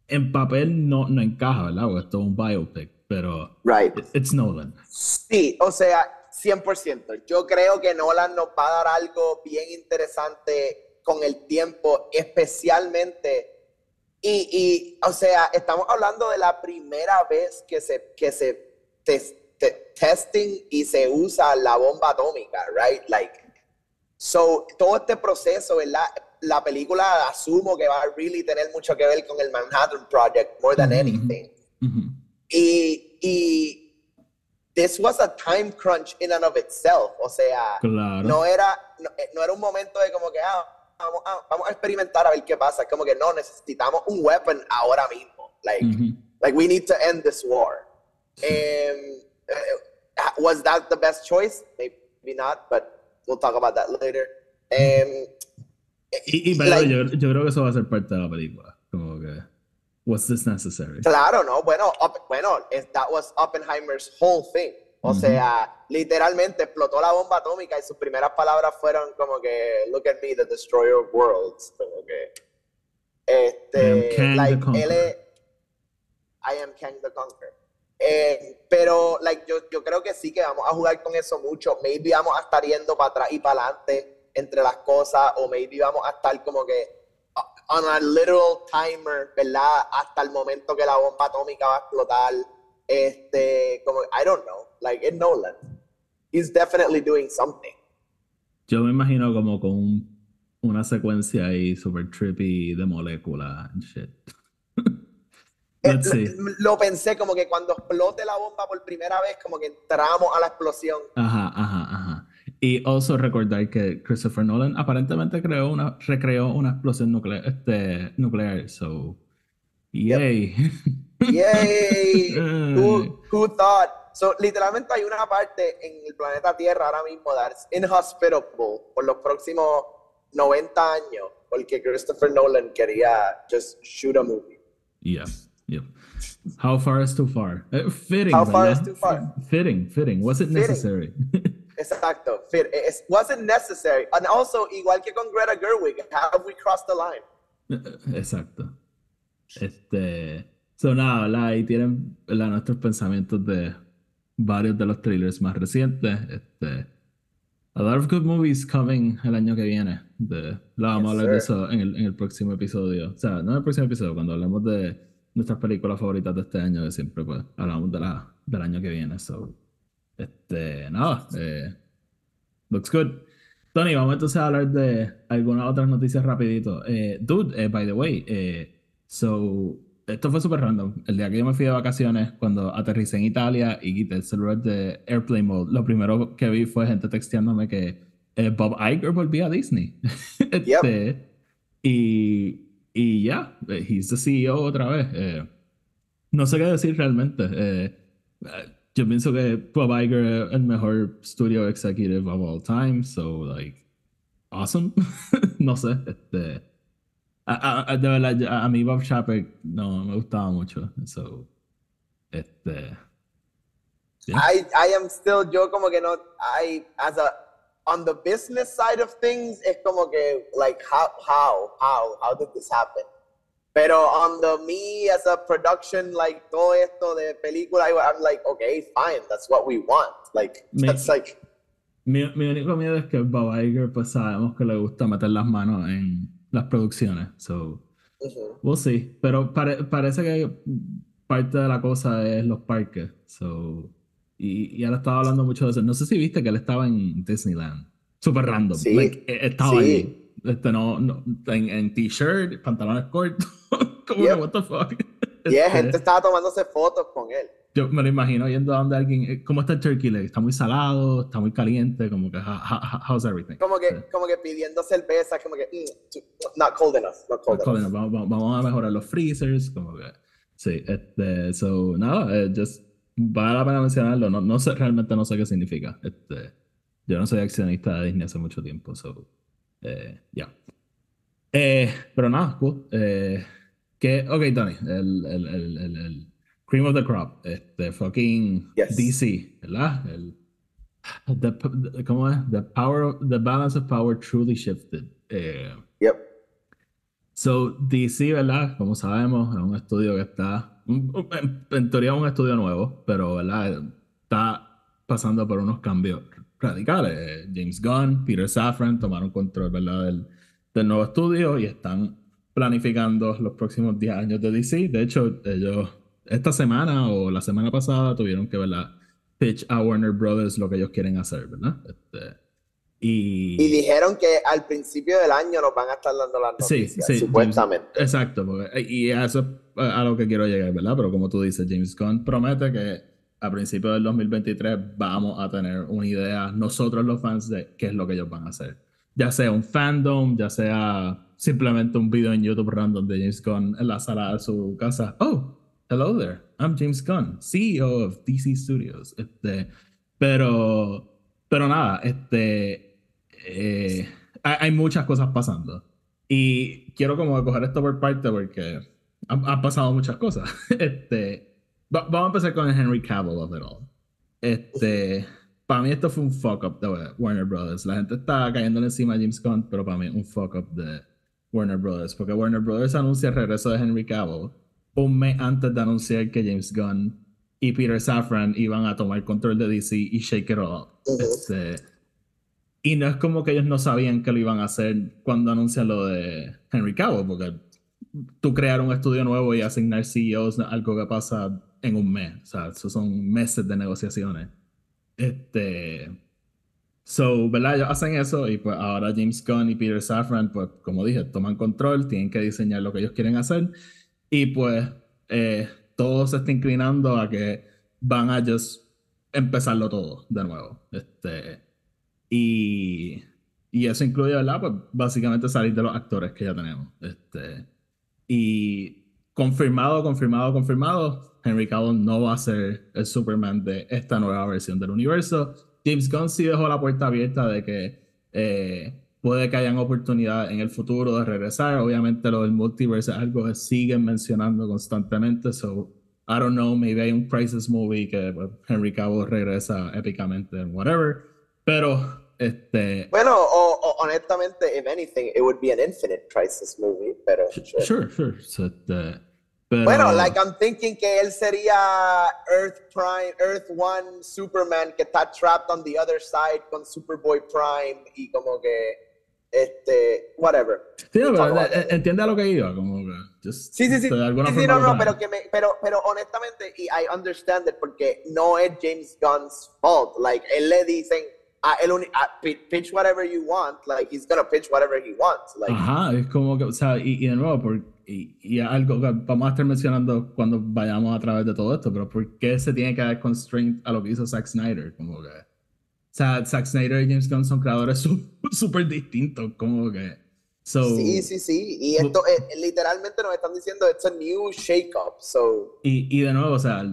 Speaker 1: en papel no, no encaja, ¿verdad? Porque esto es un biopic, pero
Speaker 2: Right.
Speaker 1: it's Nolan.
Speaker 2: Sí, o sea, 100%. Yo creo que Nolan nos va a dar algo bien interesante con el tiempo, especialmente. Y, y, o sea, estamos hablando de la primera vez que se, que se tes- te- testing y se usa la bomba atómica, right? Like, so, todo este proceso, ¿verdad? La película asumo que va a really tener mucho que ver con el Manhattan Project, more than anything. Y, y this was a time crunch in and of itself. O sea,
Speaker 1: Claro.
Speaker 2: no era, no, eh, no era un momento de como que, ah, vamos, a, vamos a experimentar a ver qué pasa. Como que no, necesitamos un weapon ahora mismo. Like, like we need to end this war. Um, uh, was that the best choice? Maybe not, but we'll talk about that later. Um,
Speaker 1: Y, y
Speaker 2: like-
Speaker 1: yo, yo creo que eso va a ser parte de la película. Como que, was this necessary?
Speaker 2: Claro, no, bueno, Opp- bueno, that was Oppenheimer's whole thing. O sea, literalmente explotó la bomba atómica y sus primeras palabras fueron como que, look at me, the destroyer of worlds. Como que, este,
Speaker 1: I am Kang
Speaker 2: like, él es- I am Kang the Conqueror. Eh, pero, like, yo, yo creo que sí que vamos a jugar con eso mucho. Maybe vamos a estar yendo para atrás y para adelante entre las cosas, o maybe vamos a estar como que on a literal timer, ¿verdad? Hasta el momento que la bomba atómica va a explotar. Este, como, I don't know, like, it's Nolan. He's definitely doing something.
Speaker 1: Yo me imagino como con un- una secuencia ahí super trippy de moléculas and shit.
Speaker 2: Eh,
Speaker 1: Let's see.
Speaker 2: lo, lo pensé como que cuando explote la bomba por primera vez, como que entramos a la explosión.
Speaker 1: Ajá, ajá. Y also recordar que Christopher Nolan aparentemente creó una, recreó una explosión nuclear, este, nuclear, so yay.
Speaker 2: Yay!
Speaker 1: Ay.
Speaker 2: who, who thought? So, literalmente hay una parte en el planeta Tierra ahora mismo that's inhospitable por los próximos 90 años porque Christopher Nolan quería just shoot a movie.
Speaker 1: Yeah, yeah. How far is too far? Uh, fitting.
Speaker 2: How far
Speaker 1: ¿verdad?
Speaker 2: is too far?
Speaker 1: Fitting, fitting. Was it
Speaker 2: Fitting.
Speaker 1: necessary?
Speaker 2: Exacto. Fit. It wasn't necessary. And also, igual que con Greta Gerwig, have we crossed the line?
Speaker 1: Exacto. Este. So, nada, ¿verdad? Ahí tienen ¿verdad? nuestros pensamientos de varios de los trailers más recientes. Este. A lot of good movies coming el año que viene. De, lo vamos a
Speaker 2: Yes,
Speaker 1: hablar de eso en el, en el próximo episodio. O sea, no en el próximo episodio, cuando hablemos de nuestras películas favoritas de este año, que siempre pues hablamos de la, del año que viene. So, este, nada, eh, looks good. Tony, vamos entonces a hablar de algunas otras noticias rapidito. Eh, dude, eh, by the way, eh, so, esto fue súper random. El día que yo me fui de vacaciones, cuando aterricé en Italia y quité el celular de Airplane Mode, lo primero que vi fue gente texteándome que eh, Bob Iger volvía a Disney. Este, Y, y ya, eh, he's the CEO otra vez. Eh, no sé qué decir realmente. Eh, yo pienso que Bob Iger el mejor studio executive of all time, so like, awesome. no sé, este, a, a- de verdad, a, a mí Bob Chapek no me gustaba mucho, so, este, Yeah.
Speaker 2: I, I am still, yo como que no, I, as a, on the business side of things, es como que, like, how, how, how, how did this happen? Pero on the me as a production, like, todo esto de película, I'm like, okay, fine, that's what we want. Like,
Speaker 1: Me-
Speaker 2: that's like,
Speaker 1: mi, mi único miedo es que Bob Iger, pues sabemos que le gusta meter las manos en las producciones, so,
Speaker 2: ujú.
Speaker 1: We'll see. Pero pare- parece que parte de la cosa es los parques. So, y, y él estaba hablando mucho de eso. No sé si viste que él estaba en Disneyland. Super random.
Speaker 2: Sí.
Speaker 1: Like, e- estaba
Speaker 2: Sí.
Speaker 1: allí. Este, no, no, en, en t-shirt, pantalones cortos. Como que, what the fuck.
Speaker 2: Yeah,
Speaker 1: Este,
Speaker 2: gente estaba tomándose fotos con él.
Speaker 1: yo me lo imagino yendo a donde alguien. eh, ¿Cómo está el turkey leg? ¿Está muy salado? ¿Está muy caliente? Como que, how- how- how's everything?
Speaker 2: Como que,
Speaker 1: Sí.
Speaker 2: como que pidiendo cerveza, como que, mm, not cold enough, not cold
Speaker 1: Colin,
Speaker 2: enough.
Speaker 1: vamos, vamos- vamos a mejorar los freezers, como que sí, este, so, nada, eh, just vale la pena mencionarlo, no, no sé, realmente no sé qué significa, este, yo no soy accionista de Disney hace mucho tiempo, so, eh, ya. Eh, pero nada, cool, eh, que, ok, Tony, el, el, el, el, cream of the crop, este, fucking
Speaker 2: Yes.
Speaker 1: DC, ¿verdad? El, the, the- ¿cómo es? The power, the balance of power truly shifted, eh,
Speaker 2: Yep.
Speaker 1: So, DC, ¿verdad? Como sabemos, es un estudio que está, en, en teoría es un estudio nuevo, pero, ¿verdad? Está pasando por unos cambios radicales. James Gunn, Peter Safran tomaron control, ¿verdad? Del, del nuevo estudio y están planificando los próximos 10 años de DC. De hecho, ellos esta semana o la semana pasada tuvieron que, ¿verdad? Pitch a Warner Brothers lo que ellos quieren hacer, ¿verdad? Este, y...
Speaker 2: Y dijeron que al principio del año nos van a estar dando las
Speaker 1: Sí,
Speaker 2: noticias,
Speaker 1: sí,
Speaker 2: supuestamente.
Speaker 1: James- exacto, porque- y a eso es a a lo que quiero llegar, ¿verdad? Pero como tú dices, James Gunn promete que a principios del 2023 vamos a tener una idea, nosotros los fans, de qué es lo que ellos van a hacer. Ya sea un fandom, ya sea simplemente un video en YouTube random de James Gunn en la sala de su casa. Oh, hello there, I'm James Gunn, CEO of DC Studios. Este, pero, pero nada, este, eh, hay, hay muchas cosas pasando. Y quiero como coger esto por parte porque han, han pasado muchas cosas. Este, va- vamos a empezar con el Henry Cavill of it all. Este, para mí esto fue un fuck up de Warner Brothers. La gente está cayendo encima de James Gunn, pero para mí un fuck up de Warner Brothers. Porque Warner Brothers anuncia el regreso de Henry Cavill un mes antes de anunciar que James Gunn y Peter Safran iban a tomar control de DC y shake it all.
Speaker 2: Ujú.
Speaker 1: Este, y no es como que ellos no sabían que lo iban a hacer cuando anuncian lo de Henry Cavill, porque tú crear un estudio nuevo y asignar CEOs algo que pasa en un mes. O sea, eso son meses de negociaciones. Este. So, ¿verdad? Ellos hacen eso y pues ahora James Gunn y Peter Safran, pues como dije, toman control, tienen que diseñar lo que ellos quieren hacer y pues eh, todo se está inclinando a que van a just empezarlo todo de nuevo. Este, y, y eso incluye, ¿verdad? Pues básicamente salir de los actores que ya tenemos. Este, y confirmado, confirmado, confirmado, Henry Cavill no va a ser el Superman de esta nueva versión del universo. James Gunn sí dejó la puerta abierta de que eh, puede que hayan oportunidades en el futuro de regresar. Obviamente lo del multiverse es algo que siguen mencionando constantemente, so I don't know, maybe hay un crisis movie que pues, Henry Cavill regresa épicamente en whatever, pero este...
Speaker 2: Bueno, honestamente, if anything, it would be an infinite crisis movie, pero...
Speaker 1: Sure, sure. So, este,
Speaker 2: Bueno, like I'm thinking que él sería Earth Prime, Earth One Superman que está trapped on the other side con Superboy Prime y como que este, whatever.
Speaker 1: Sí, pero eh, entiende a lo que iba, como que
Speaker 2: sí, sí, sí. sí, sí no, no, pero que me, pero, pero honestamente, y I understand it porque no es James Gunn's fault. Like, él le dicen, pitch whatever you want, like, he's gonna pitch whatever he wants. Like,
Speaker 1: Ajá, es como que, o sea, y, y de nuevo, por, y, y, algo que vamos a estar mencionando cuando vayamos a través de todo esto, pero ¿por qué se tiene que dar constraint a lo que hizo Zack Snyder? Como que o sea, Zack Snyder y James Gunn son creadores súper distintos, como que...
Speaker 2: sí, sí, sí. Y esto eh, literalmente nos están diciendo, it's a new shake-up, so...
Speaker 1: Y, y de nuevo, o sea,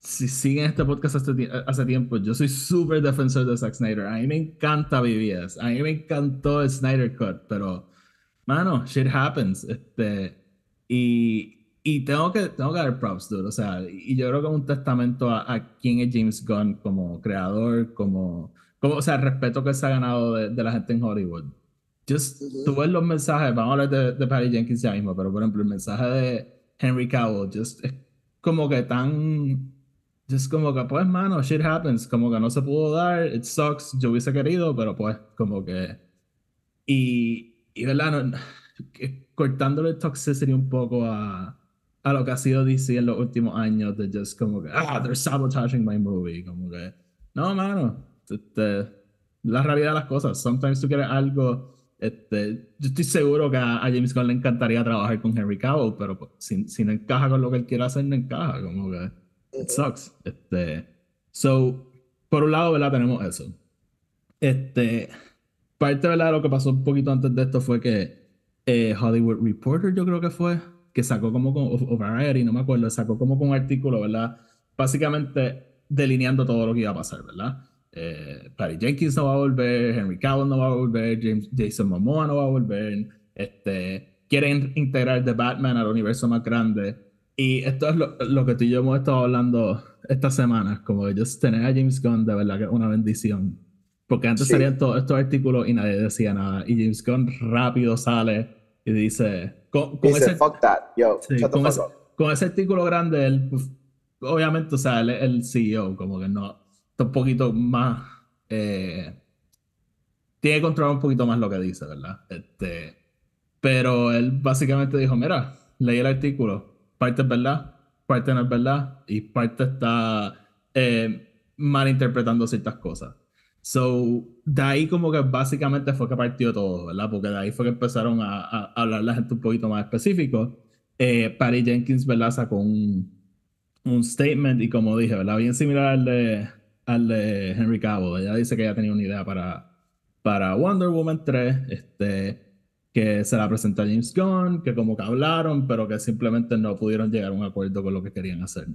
Speaker 1: si siguen este podcast hace, hace tiempo, yo soy súper defensor de Zack Snyder. A mí me encanta BBS, a mí me encantó el Snyder Cut, pero, mano, shit happens. Este, y, y tengo que, tengo que dar props, dude. O sea, y yo creo que es un testamento a, a quién es James Gunn como creador, como, como o sea, el respeto que se ha ganado de, de la gente en Hollywood. Just, tú ves los mensajes, vamos a hablar de, de Patty Jenkins ya mismo, pero por ejemplo, el mensaje de Henry Cavill, just, es como que tan, just como que, pues, mano, shit happens, como que no se pudo dar, it sucks, yo hubiese querido, pero pues, como que, y, y verdad, no, cortándole toxicity un poco a a lo que ha sido DC en los últimos años de just como que, ah, they're sabotaging my movie, como que, no, mano, este, la realidad de las cosas, sometimes tú quieres algo, este, yo estoy seguro que a, James Gunn le encantaría trabajar con Henry Cavill, pero pues, si, si, no encaja con lo que él quiere hacer, no encaja, como que, it sucks, este, so, por un lado, ¿verdad? Tenemos eso. Este, parte, ¿verdad? De lo que pasó un poquito antes de esto fue que eh, Hollywood Reporter, yo creo que fue, que sacó como con, o, Variety, no me acuerdo, sacó como con un artículo, ¿verdad? Básicamente delineando todo lo que iba a pasar, ¿verdad? Eh, Patty Jenkins no va a volver, Henry Cavill no va a volver, James, Jason Momoa no va a volver, este, quieren integrar The Batman al universo más grande. Y esto es lo, lo que tú y yo hemos estado hablando estas semanas, como ellos tener a James Gunn de verdad que es una bendición. Porque antes salían todos estos artículos y nadie decía nada. Y James Gunn rápido sale y dice, con, ese,
Speaker 2: fuck that, yo,
Speaker 1: con, ese, artículo grande, él, pues, obviamente, o sea, él es el CEO, como que no, está un poquito más, eh, tiene que controlar un poquito más lo que dice, ¿verdad? Este, pero él básicamente dijo, mira, leí el artículo, parte es verdad, parte no es verdad, y parte está eh, malinterpretando ciertas cosas. So, de ahí como que básicamente fue que partió todo, ¿verdad? Porque de ahí fue que empezaron a, a hablar la gente un poquito más específico. Eh, Patty Jenkins, ¿verdad? Sacó un, un statement y como dije, ¿verdad? Bien similar al de, al de Henry Cavill. Ella dice que ya tenía una idea para, para Wonder Woman 3, este, que se la presentó a James Gunn, que como que hablaron, pero que simplemente no pudieron llegar a un acuerdo con lo que querían hacer.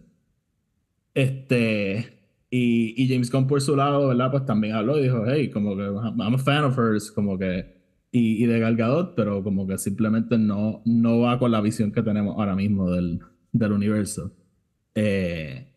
Speaker 1: Este, y, y, James Gunn por su lado, ¿verdad? Pues también habló y dijo, hey, como que I'm a fan of hers, como que, y, y de Gal Gadot, pero como que simplemente no, no va con la visión que tenemos ahora mismo del, del universo. Eh,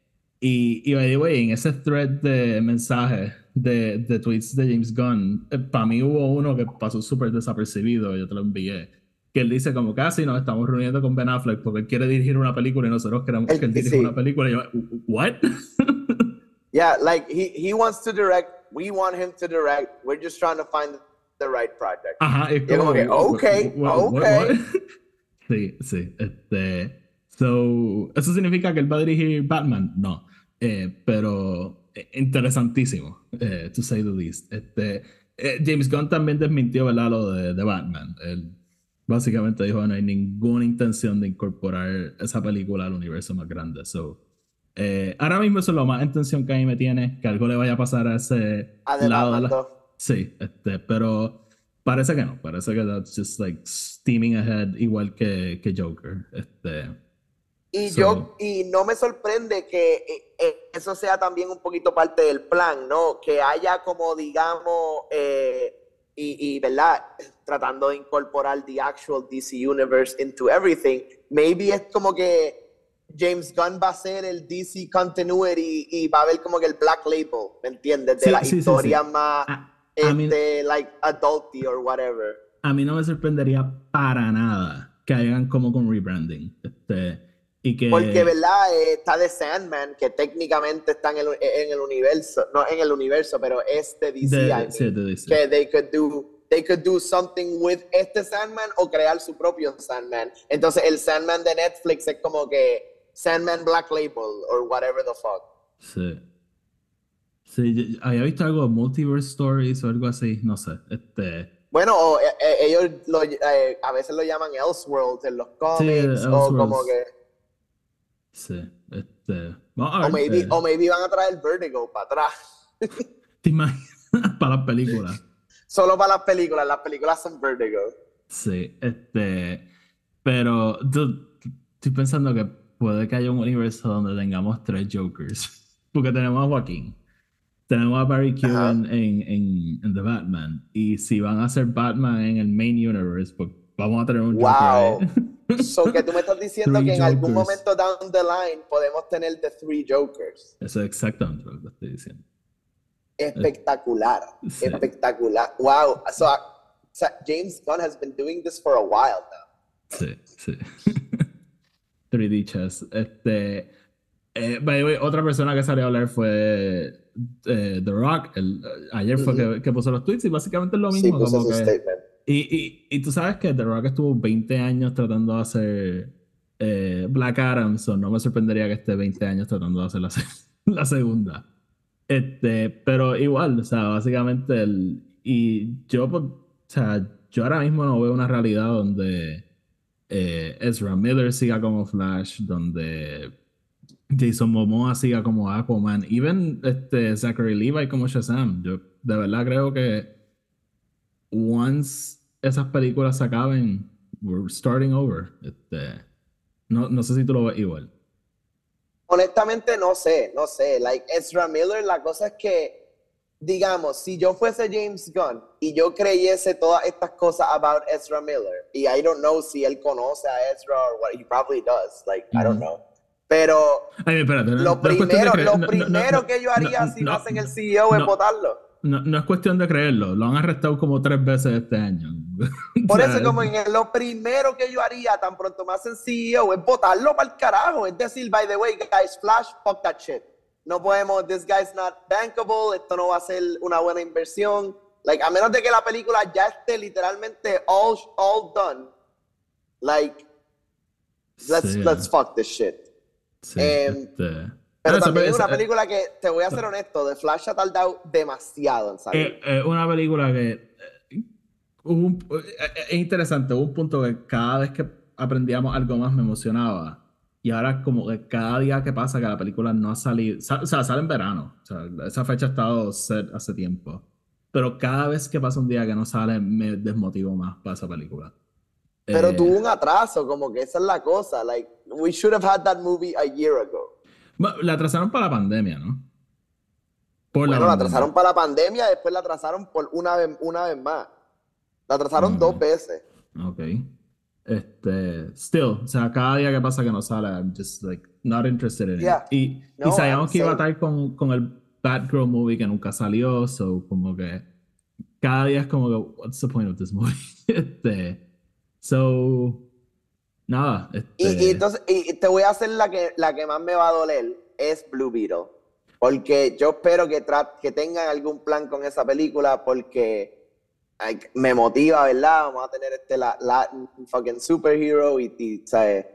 Speaker 1: y, y by the way, en ese thread de mensajes de, de tweets de James Gunn, eh, para mí hubo uno que pasó súper desapercibido, yo te lo envié, que él dice como casi nos estamos reuniendo con Ben Affleck porque él quiere dirigir una película y nosotros queremos que él dirija una película. Y yo, ¿what?
Speaker 2: Yeah, like he, he wants to direct, we want him to direct, we're just trying to find the right project.
Speaker 1: Ajá, es como,
Speaker 2: que, okay, okay.
Speaker 1: sí, sí, este, so, ¿eso significa que él va a dirigir Batman? No, eh, pero interesantísimo, eh, to say the least. Este, eh, James Gunn también desmintió, ¿verdad? Lo de, de Batman. Él básicamente dijo, no hay ninguna intención de incorporar esa película al universo más grande, so... Eh, ahora mismo eso es lo más en tensión que a mí me tiene, que algo le vaya a pasar a ese lado de la... Sí, este, pero parece que no, parece que that's just like steaming ahead igual que, que Joker. Este,
Speaker 2: y yo, y no me sorprende que eh, eh, eso sea también un poquito parte del plan, ¿no? Que haya como, digamos, y, y, ¿verdad? Tratando de incorporar the actual DC Universe into everything. Maybe es como que James Gunn va a ser el DC Continuity y va a haber como que el Black Label, ¿me entiendes? De la historia más, este, like, adulty or whatever.
Speaker 1: A mí no me sorprendería para nada que hagan como con rebranding. Este, y que...
Speaker 2: Porque, ¿verdad? Eh, está The Sandman, que técnicamente está en el, en el, universo, no en el universo, pero este DC, de, que they could do they could do something with este Sandman o crear su propio Sandman. Entonces el Sandman de Netflix es como que Sandman Black Label or whatever the fuck.
Speaker 1: Sí. Sí, había visto algo de Multiverse Stories o algo así, no sé. Este.
Speaker 2: Bueno, o, eh, eh, ellos lo, eh, a veces lo llaman Elseworlds en los cómics, o como que.
Speaker 1: Sí, este.
Speaker 2: o, maybe, o maybe van a traer Vertigo para atrás.
Speaker 1: ¿Te imaginas? para las películas.
Speaker 2: Solo para las películas, las películas son Vertigo.
Speaker 1: Sí, este. Pero estoy pensando que puede que haya un universo donde tengamos tres Jokers. Porque tenemos a Joaquín, tenemos a Barry Keoghan en, en, en, The Batman. Y si van a hacer Batman en el main universe, pues vamos a tener un
Speaker 2: wow. Joker. So que tú me estás diciendo que en algún momento down the line podemos tener The Three Jokers.
Speaker 1: Eso es exactamente lo que estoy diciendo.
Speaker 2: Espectacular. Espectacular. Wow. So, so James Gunn has been doing this for a while now.
Speaker 1: Sí, sí. 3D Chess. Este, eh, otra persona que salió a hablar fue eh, The Rock. El, ayer fue que, que, puso los tweets y básicamente es lo mismo. Sí, como que, y, y, y, tú sabes que The Rock estuvo 20 años tratando de hacer eh, Black Adam, so no me sorprendería que esté 20 años tratando de hacer la, segunda. Este, pero igual, o sea, básicamente el. Y yo, o sea, yo ahora mismo no veo una realidad donde eh, Ezra Miller siga como Flash, donde Jason Momoa siga como Aquaman, even este Zachary Levi como Shazam. Yo de verdad creo que once esas películas se acaben, we're starting over. Este, no, no sé si tú lo ves igual.
Speaker 2: Honestamente no sé, no sé. Like Ezra Miller, la cosa es que digamos, si yo fuese James Gunn y yo creyese todas estas cosas about Ezra Miller, y I don't know si él conoce a Ezra or what, he probably does, like, I don't know. Pero lo primero, lo primero que yo haría si no, hacen el CEO es votarlo.
Speaker 1: No, es cuestión de creerlo, lo han arrestado como tres veces este año.
Speaker 2: Por eso, como en lo primero que yo haría tan pronto más hacen CEO es votarlo para el carajo. Es decir, by the way, guys, Flash, fuck that shit no podemos, this guy's not bankable, esto no va a ser una buena inversión. Like, a menos de que la película ya esté literalmente all, all done, like, let's, let's fuck this shit. Em, este, pero también es una película que, te voy a ser honesto, The Flash ha tardado demasiado en salir.
Speaker 1: Es una película que eh, es interesante, hubo un punto que cada vez que aprendíamos algo más me emocionaba y ahora como que cada día que pasa que la película no ha salido, o sea, sale en verano, o sea, esa fecha ha estado set hace tiempo. Pero cada vez que pasa un día que no sale, me desmotivo más para esa película.
Speaker 2: Pero eh, tuvo un atraso, como que esa es la cosa. Like, we should have had that movie a year ago.
Speaker 1: La atrasaron para la pandemia, ¿no?
Speaker 2: Por bueno, la, atrasaron para la pandemia, después la atrasaron por una vez, una vez más. La atrasaron dos veces.
Speaker 1: Ok. Este, still, o sea, cada día que pasa que no sale, I'm just like not interested in it. Y, y sabíamos que iba a estar con, con el Batgirl movie que nunca salió, so como que cada día es como que, what's the point of this movie? este, so, nada. Este...
Speaker 2: Y, entonces, y te voy a hacer la que, la que más me va a doler, es Blue Beetle. Porque yo espero que, que tengan algún plan con esa película, porque me motiva, ¿verdad? Vamos a tener este la, fucking superhero y, y ¿sabes?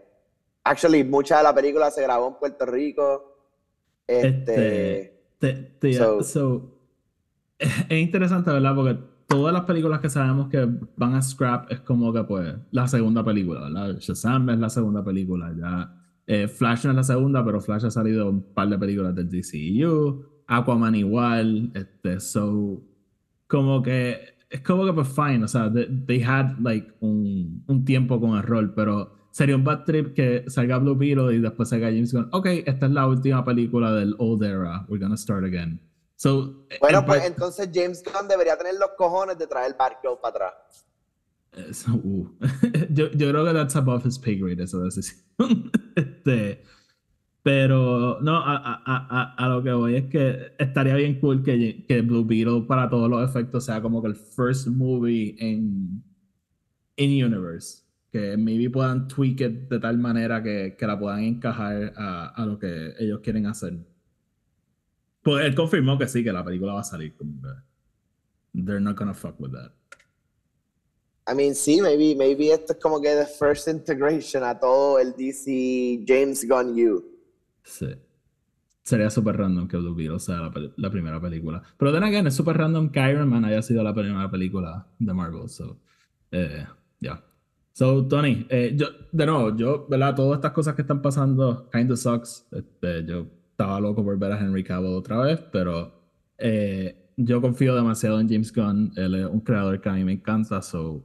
Speaker 2: Actually, mucha de la película se grabó en Puerto Rico. Este,
Speaker 1: este so, es interesante, ¿verdad? Porque todas las películas que sabemos que van a scrap es como que, pues, la segunda película, ¿verdad? Shazam es la segunda película, ya. Eh, Flash no es la segunda, pero Flash ha salido un par de películas del DCU. Aquaman igual. Este, so, como que es como que pues fine, o sea, they, had like un, un, tiempo con el rol, pero sería un bad trip que salga Blue Beetle y después salga James Gunn, ok, esta es la última película del old era, we're gonna start again. So,
Speaker 2: bueno, pues entonces James Gunn debería tener los cojones de traer Batgirl para atrás.
Speaker 1: Uh, yo, yo, creo que that's above his pay grade, esa decisión. este, pero no, a, a, a, lo que voy es que estaría bien cool que, que, Blue Beetle para todos los efectos sea como que el first movie en in universe. Que maybe puedan tweak it de tal manera que, que la puedan encajar a, a, lo que ellos quieren hacer. Pues él confirmó que sí, que la película va a salir. They're not gonna fuck with that.
Speaker 2: I mean, sí, maybe, maybe esto es como que the first integration a todo el DC James Gunn U.
Speaker 1: Sí. Sería súper random que Blue Beetle sea la, primera película. Pero then again, es súper random que Iron Man haya sido la primera película de Marvel. So, eh, ya. So, Tony, eh, yo, de nuevo, yo, ¿verdad? Todas estas cosas que están pasando, kind of sucks. Este, yo estaba loco por ver a Henry Cavill otra vez, pero eh, yo confío demasiado en James Gunn. Él es un creador que a mí me encanta, so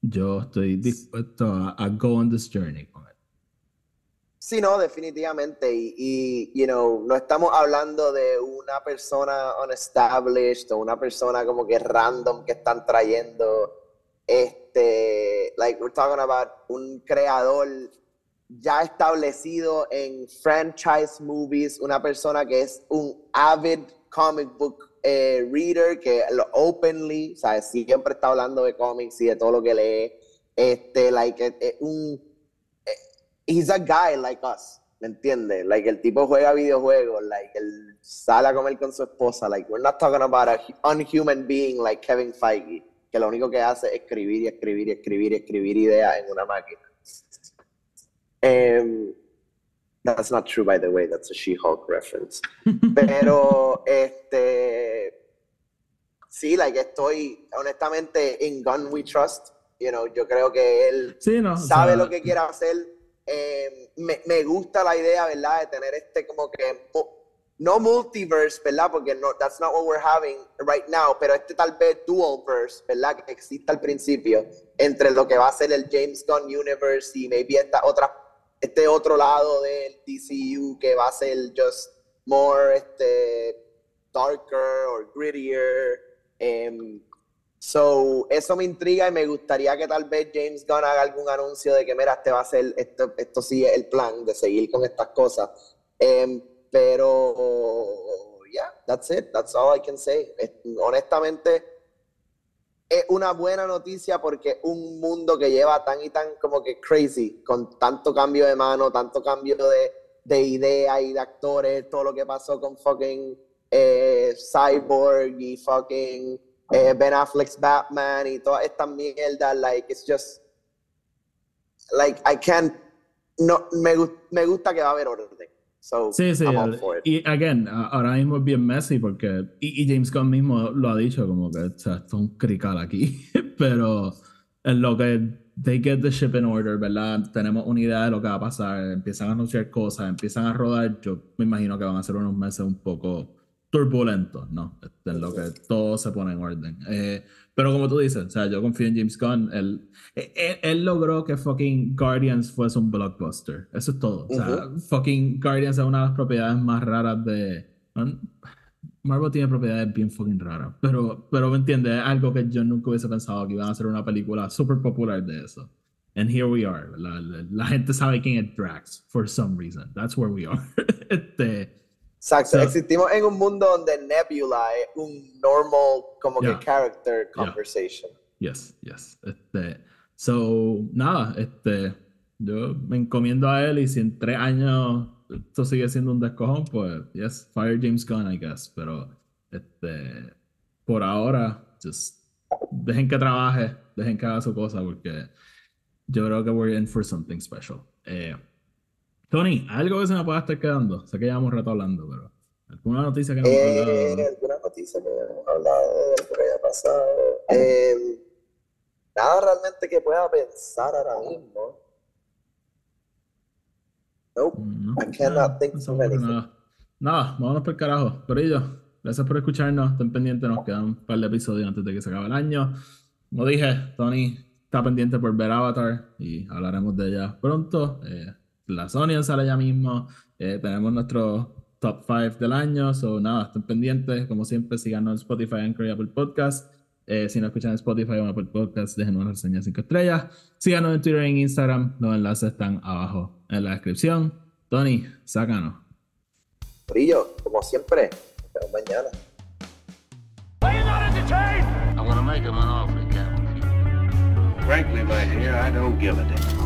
Speaker 1: yo estoy dispuesto a, go on this journey con él.
Speaker 2: Sí, no, definitivamente. Y, you know, no estamos hablando de una persona unestablished o una persona como que random que están trayendo. Este, like, we're talking about un creador ya establecido en franchise movies, una persona que es un avid comic book eh, reader que lo openly, ¿sabes? Siempre está hablando de cómics y de todo lo que lee. Este, like, eh, eh, un. he's a guy like us, ¿me entiendes? Like, el tipo juega videojuegos, like, él sale a comer con su esposa. Like, we're not talking about a unhuman being like Kevin Feige, que lo único que hace es escribir y escribir y escribir y escribir ideas en una máquina. Um, That's not true, by the way. That's a She-Hulk reference. Pero, este, sí, like, estoy, honestamente, in Gun We Trust. You know, yo creo que él sabe lo que quiere hacer. Eh, me, me, gusta la idea, ¿verdad? De tener este como que, no multiverse, ¿verdad? Porque no, that's not what we're having right now, pero este tal vez dual verse, ¿verdad? Que exista al principio, entre lo que va a ser el James Gunn Universe y maybe esta otra este otro lado del DCU que va a ser just more este, darker or grittier. Um, so, eso me intriga y me gustaría que tal vez James Gunn haga algún anuncio de que, mira, este va a ser, esto, esto sí es el plan de seguir con estas cosas. Um, pero, yeah, that's it, that's all I can say. Honestamente, es una buena noticia porque un mundo que lleva tan y tan como que crazy, con tanto cambio de mano, tanto cambio de, de idea y de actores, todo lo que pasó con fucking eh, Cyborg y fucking eh, Ben Affleck's Batman y toda esta mierda, like, it's just, like, I can't, no, me, me gusta que va a haber orden
Speaker 1: sí, sí. Y again, ahora mismo es bien messy porque. Y, James Gunn mismo lo ha dicho, como que o sea, esto es un crical aquí. Pero en lo que they get the ship in order, ¿verdad? Tenemos una idea de lo que va a pasar, empiezan a anunciar cosas, empiezan a rodar. Yo me imagino que van a ser unos meses un poco turbulentos, ¿no? En lo que todo se pone en orden. Eh, pero como tú dices, o sea, yo confío en James Gunn. Él, él, logró que fucking Guardians fuese un blockbuster. Eso es todo. O sea, fucking Guardians es una de las propiedades más raras de. Marvel tiene propiedades bien fucking raras. Pero, pero me entiendes, es algo que yo nunca hubiese pensado que iban a hacer una película súper popular de eso. And here we are. La, la, gente sabe quién es Drax, for some reason. That's where we are. este,
Speaker 2: Exacto, existimos en un mundo donde Nebula es un normal, como que character conversation.
Speaker 1: Yes, yes. Este, so, nada, este, yo me encomiendo a él y si en tres años esto sigue siendo un descojón, pues, yes, fire James Gunn, I guess. Pero, este, por ahora, just dejen que trabaje, dejen que haga su cosa, porque yo creo que we're in for something special. Eh, Tony, algo que se me pueda estar quedando. Sé que llevamos un rato hablando, pero ¿alguna noticia que no
Speaker 2: hemos hablado? Eh, ¿Alguna noticia que hemos hablado de lo que haya pasado? Eh, nada realmente que pueda pensar ahora mismo. Nope, no, I cannot think of anything.
Speaker 1: Nada. nada, vámonos por el carajo. Por ello, gracias por escucharnos. Estén pendientes, nos quedan un par de episodios antes de que se acabe el año. Como dije, Tony está pendiente por ver Avatar y hablaremos de ella pronto. Eh, la Sony sale ya mismo. Eh, tenemos nuestro top 5 del año. So, nada, estén pendientes. Como siempre, síganos en Spotify, Anchor y Apple Podcast. Eh, si no escuchan Spotify o Apple Podcast, déjenos una reseña 5 estrellas. Síganos en Twitter y en Instagram. Los enlaces están abajo en la descripción. Tony, sácanos.
Speaker 2: Brillo, como siempre. Nos vemos mañana.
Speaker 3: I want to make him an offer refuse.
Speaker 4: Frankly, my dear, I don't give a damn.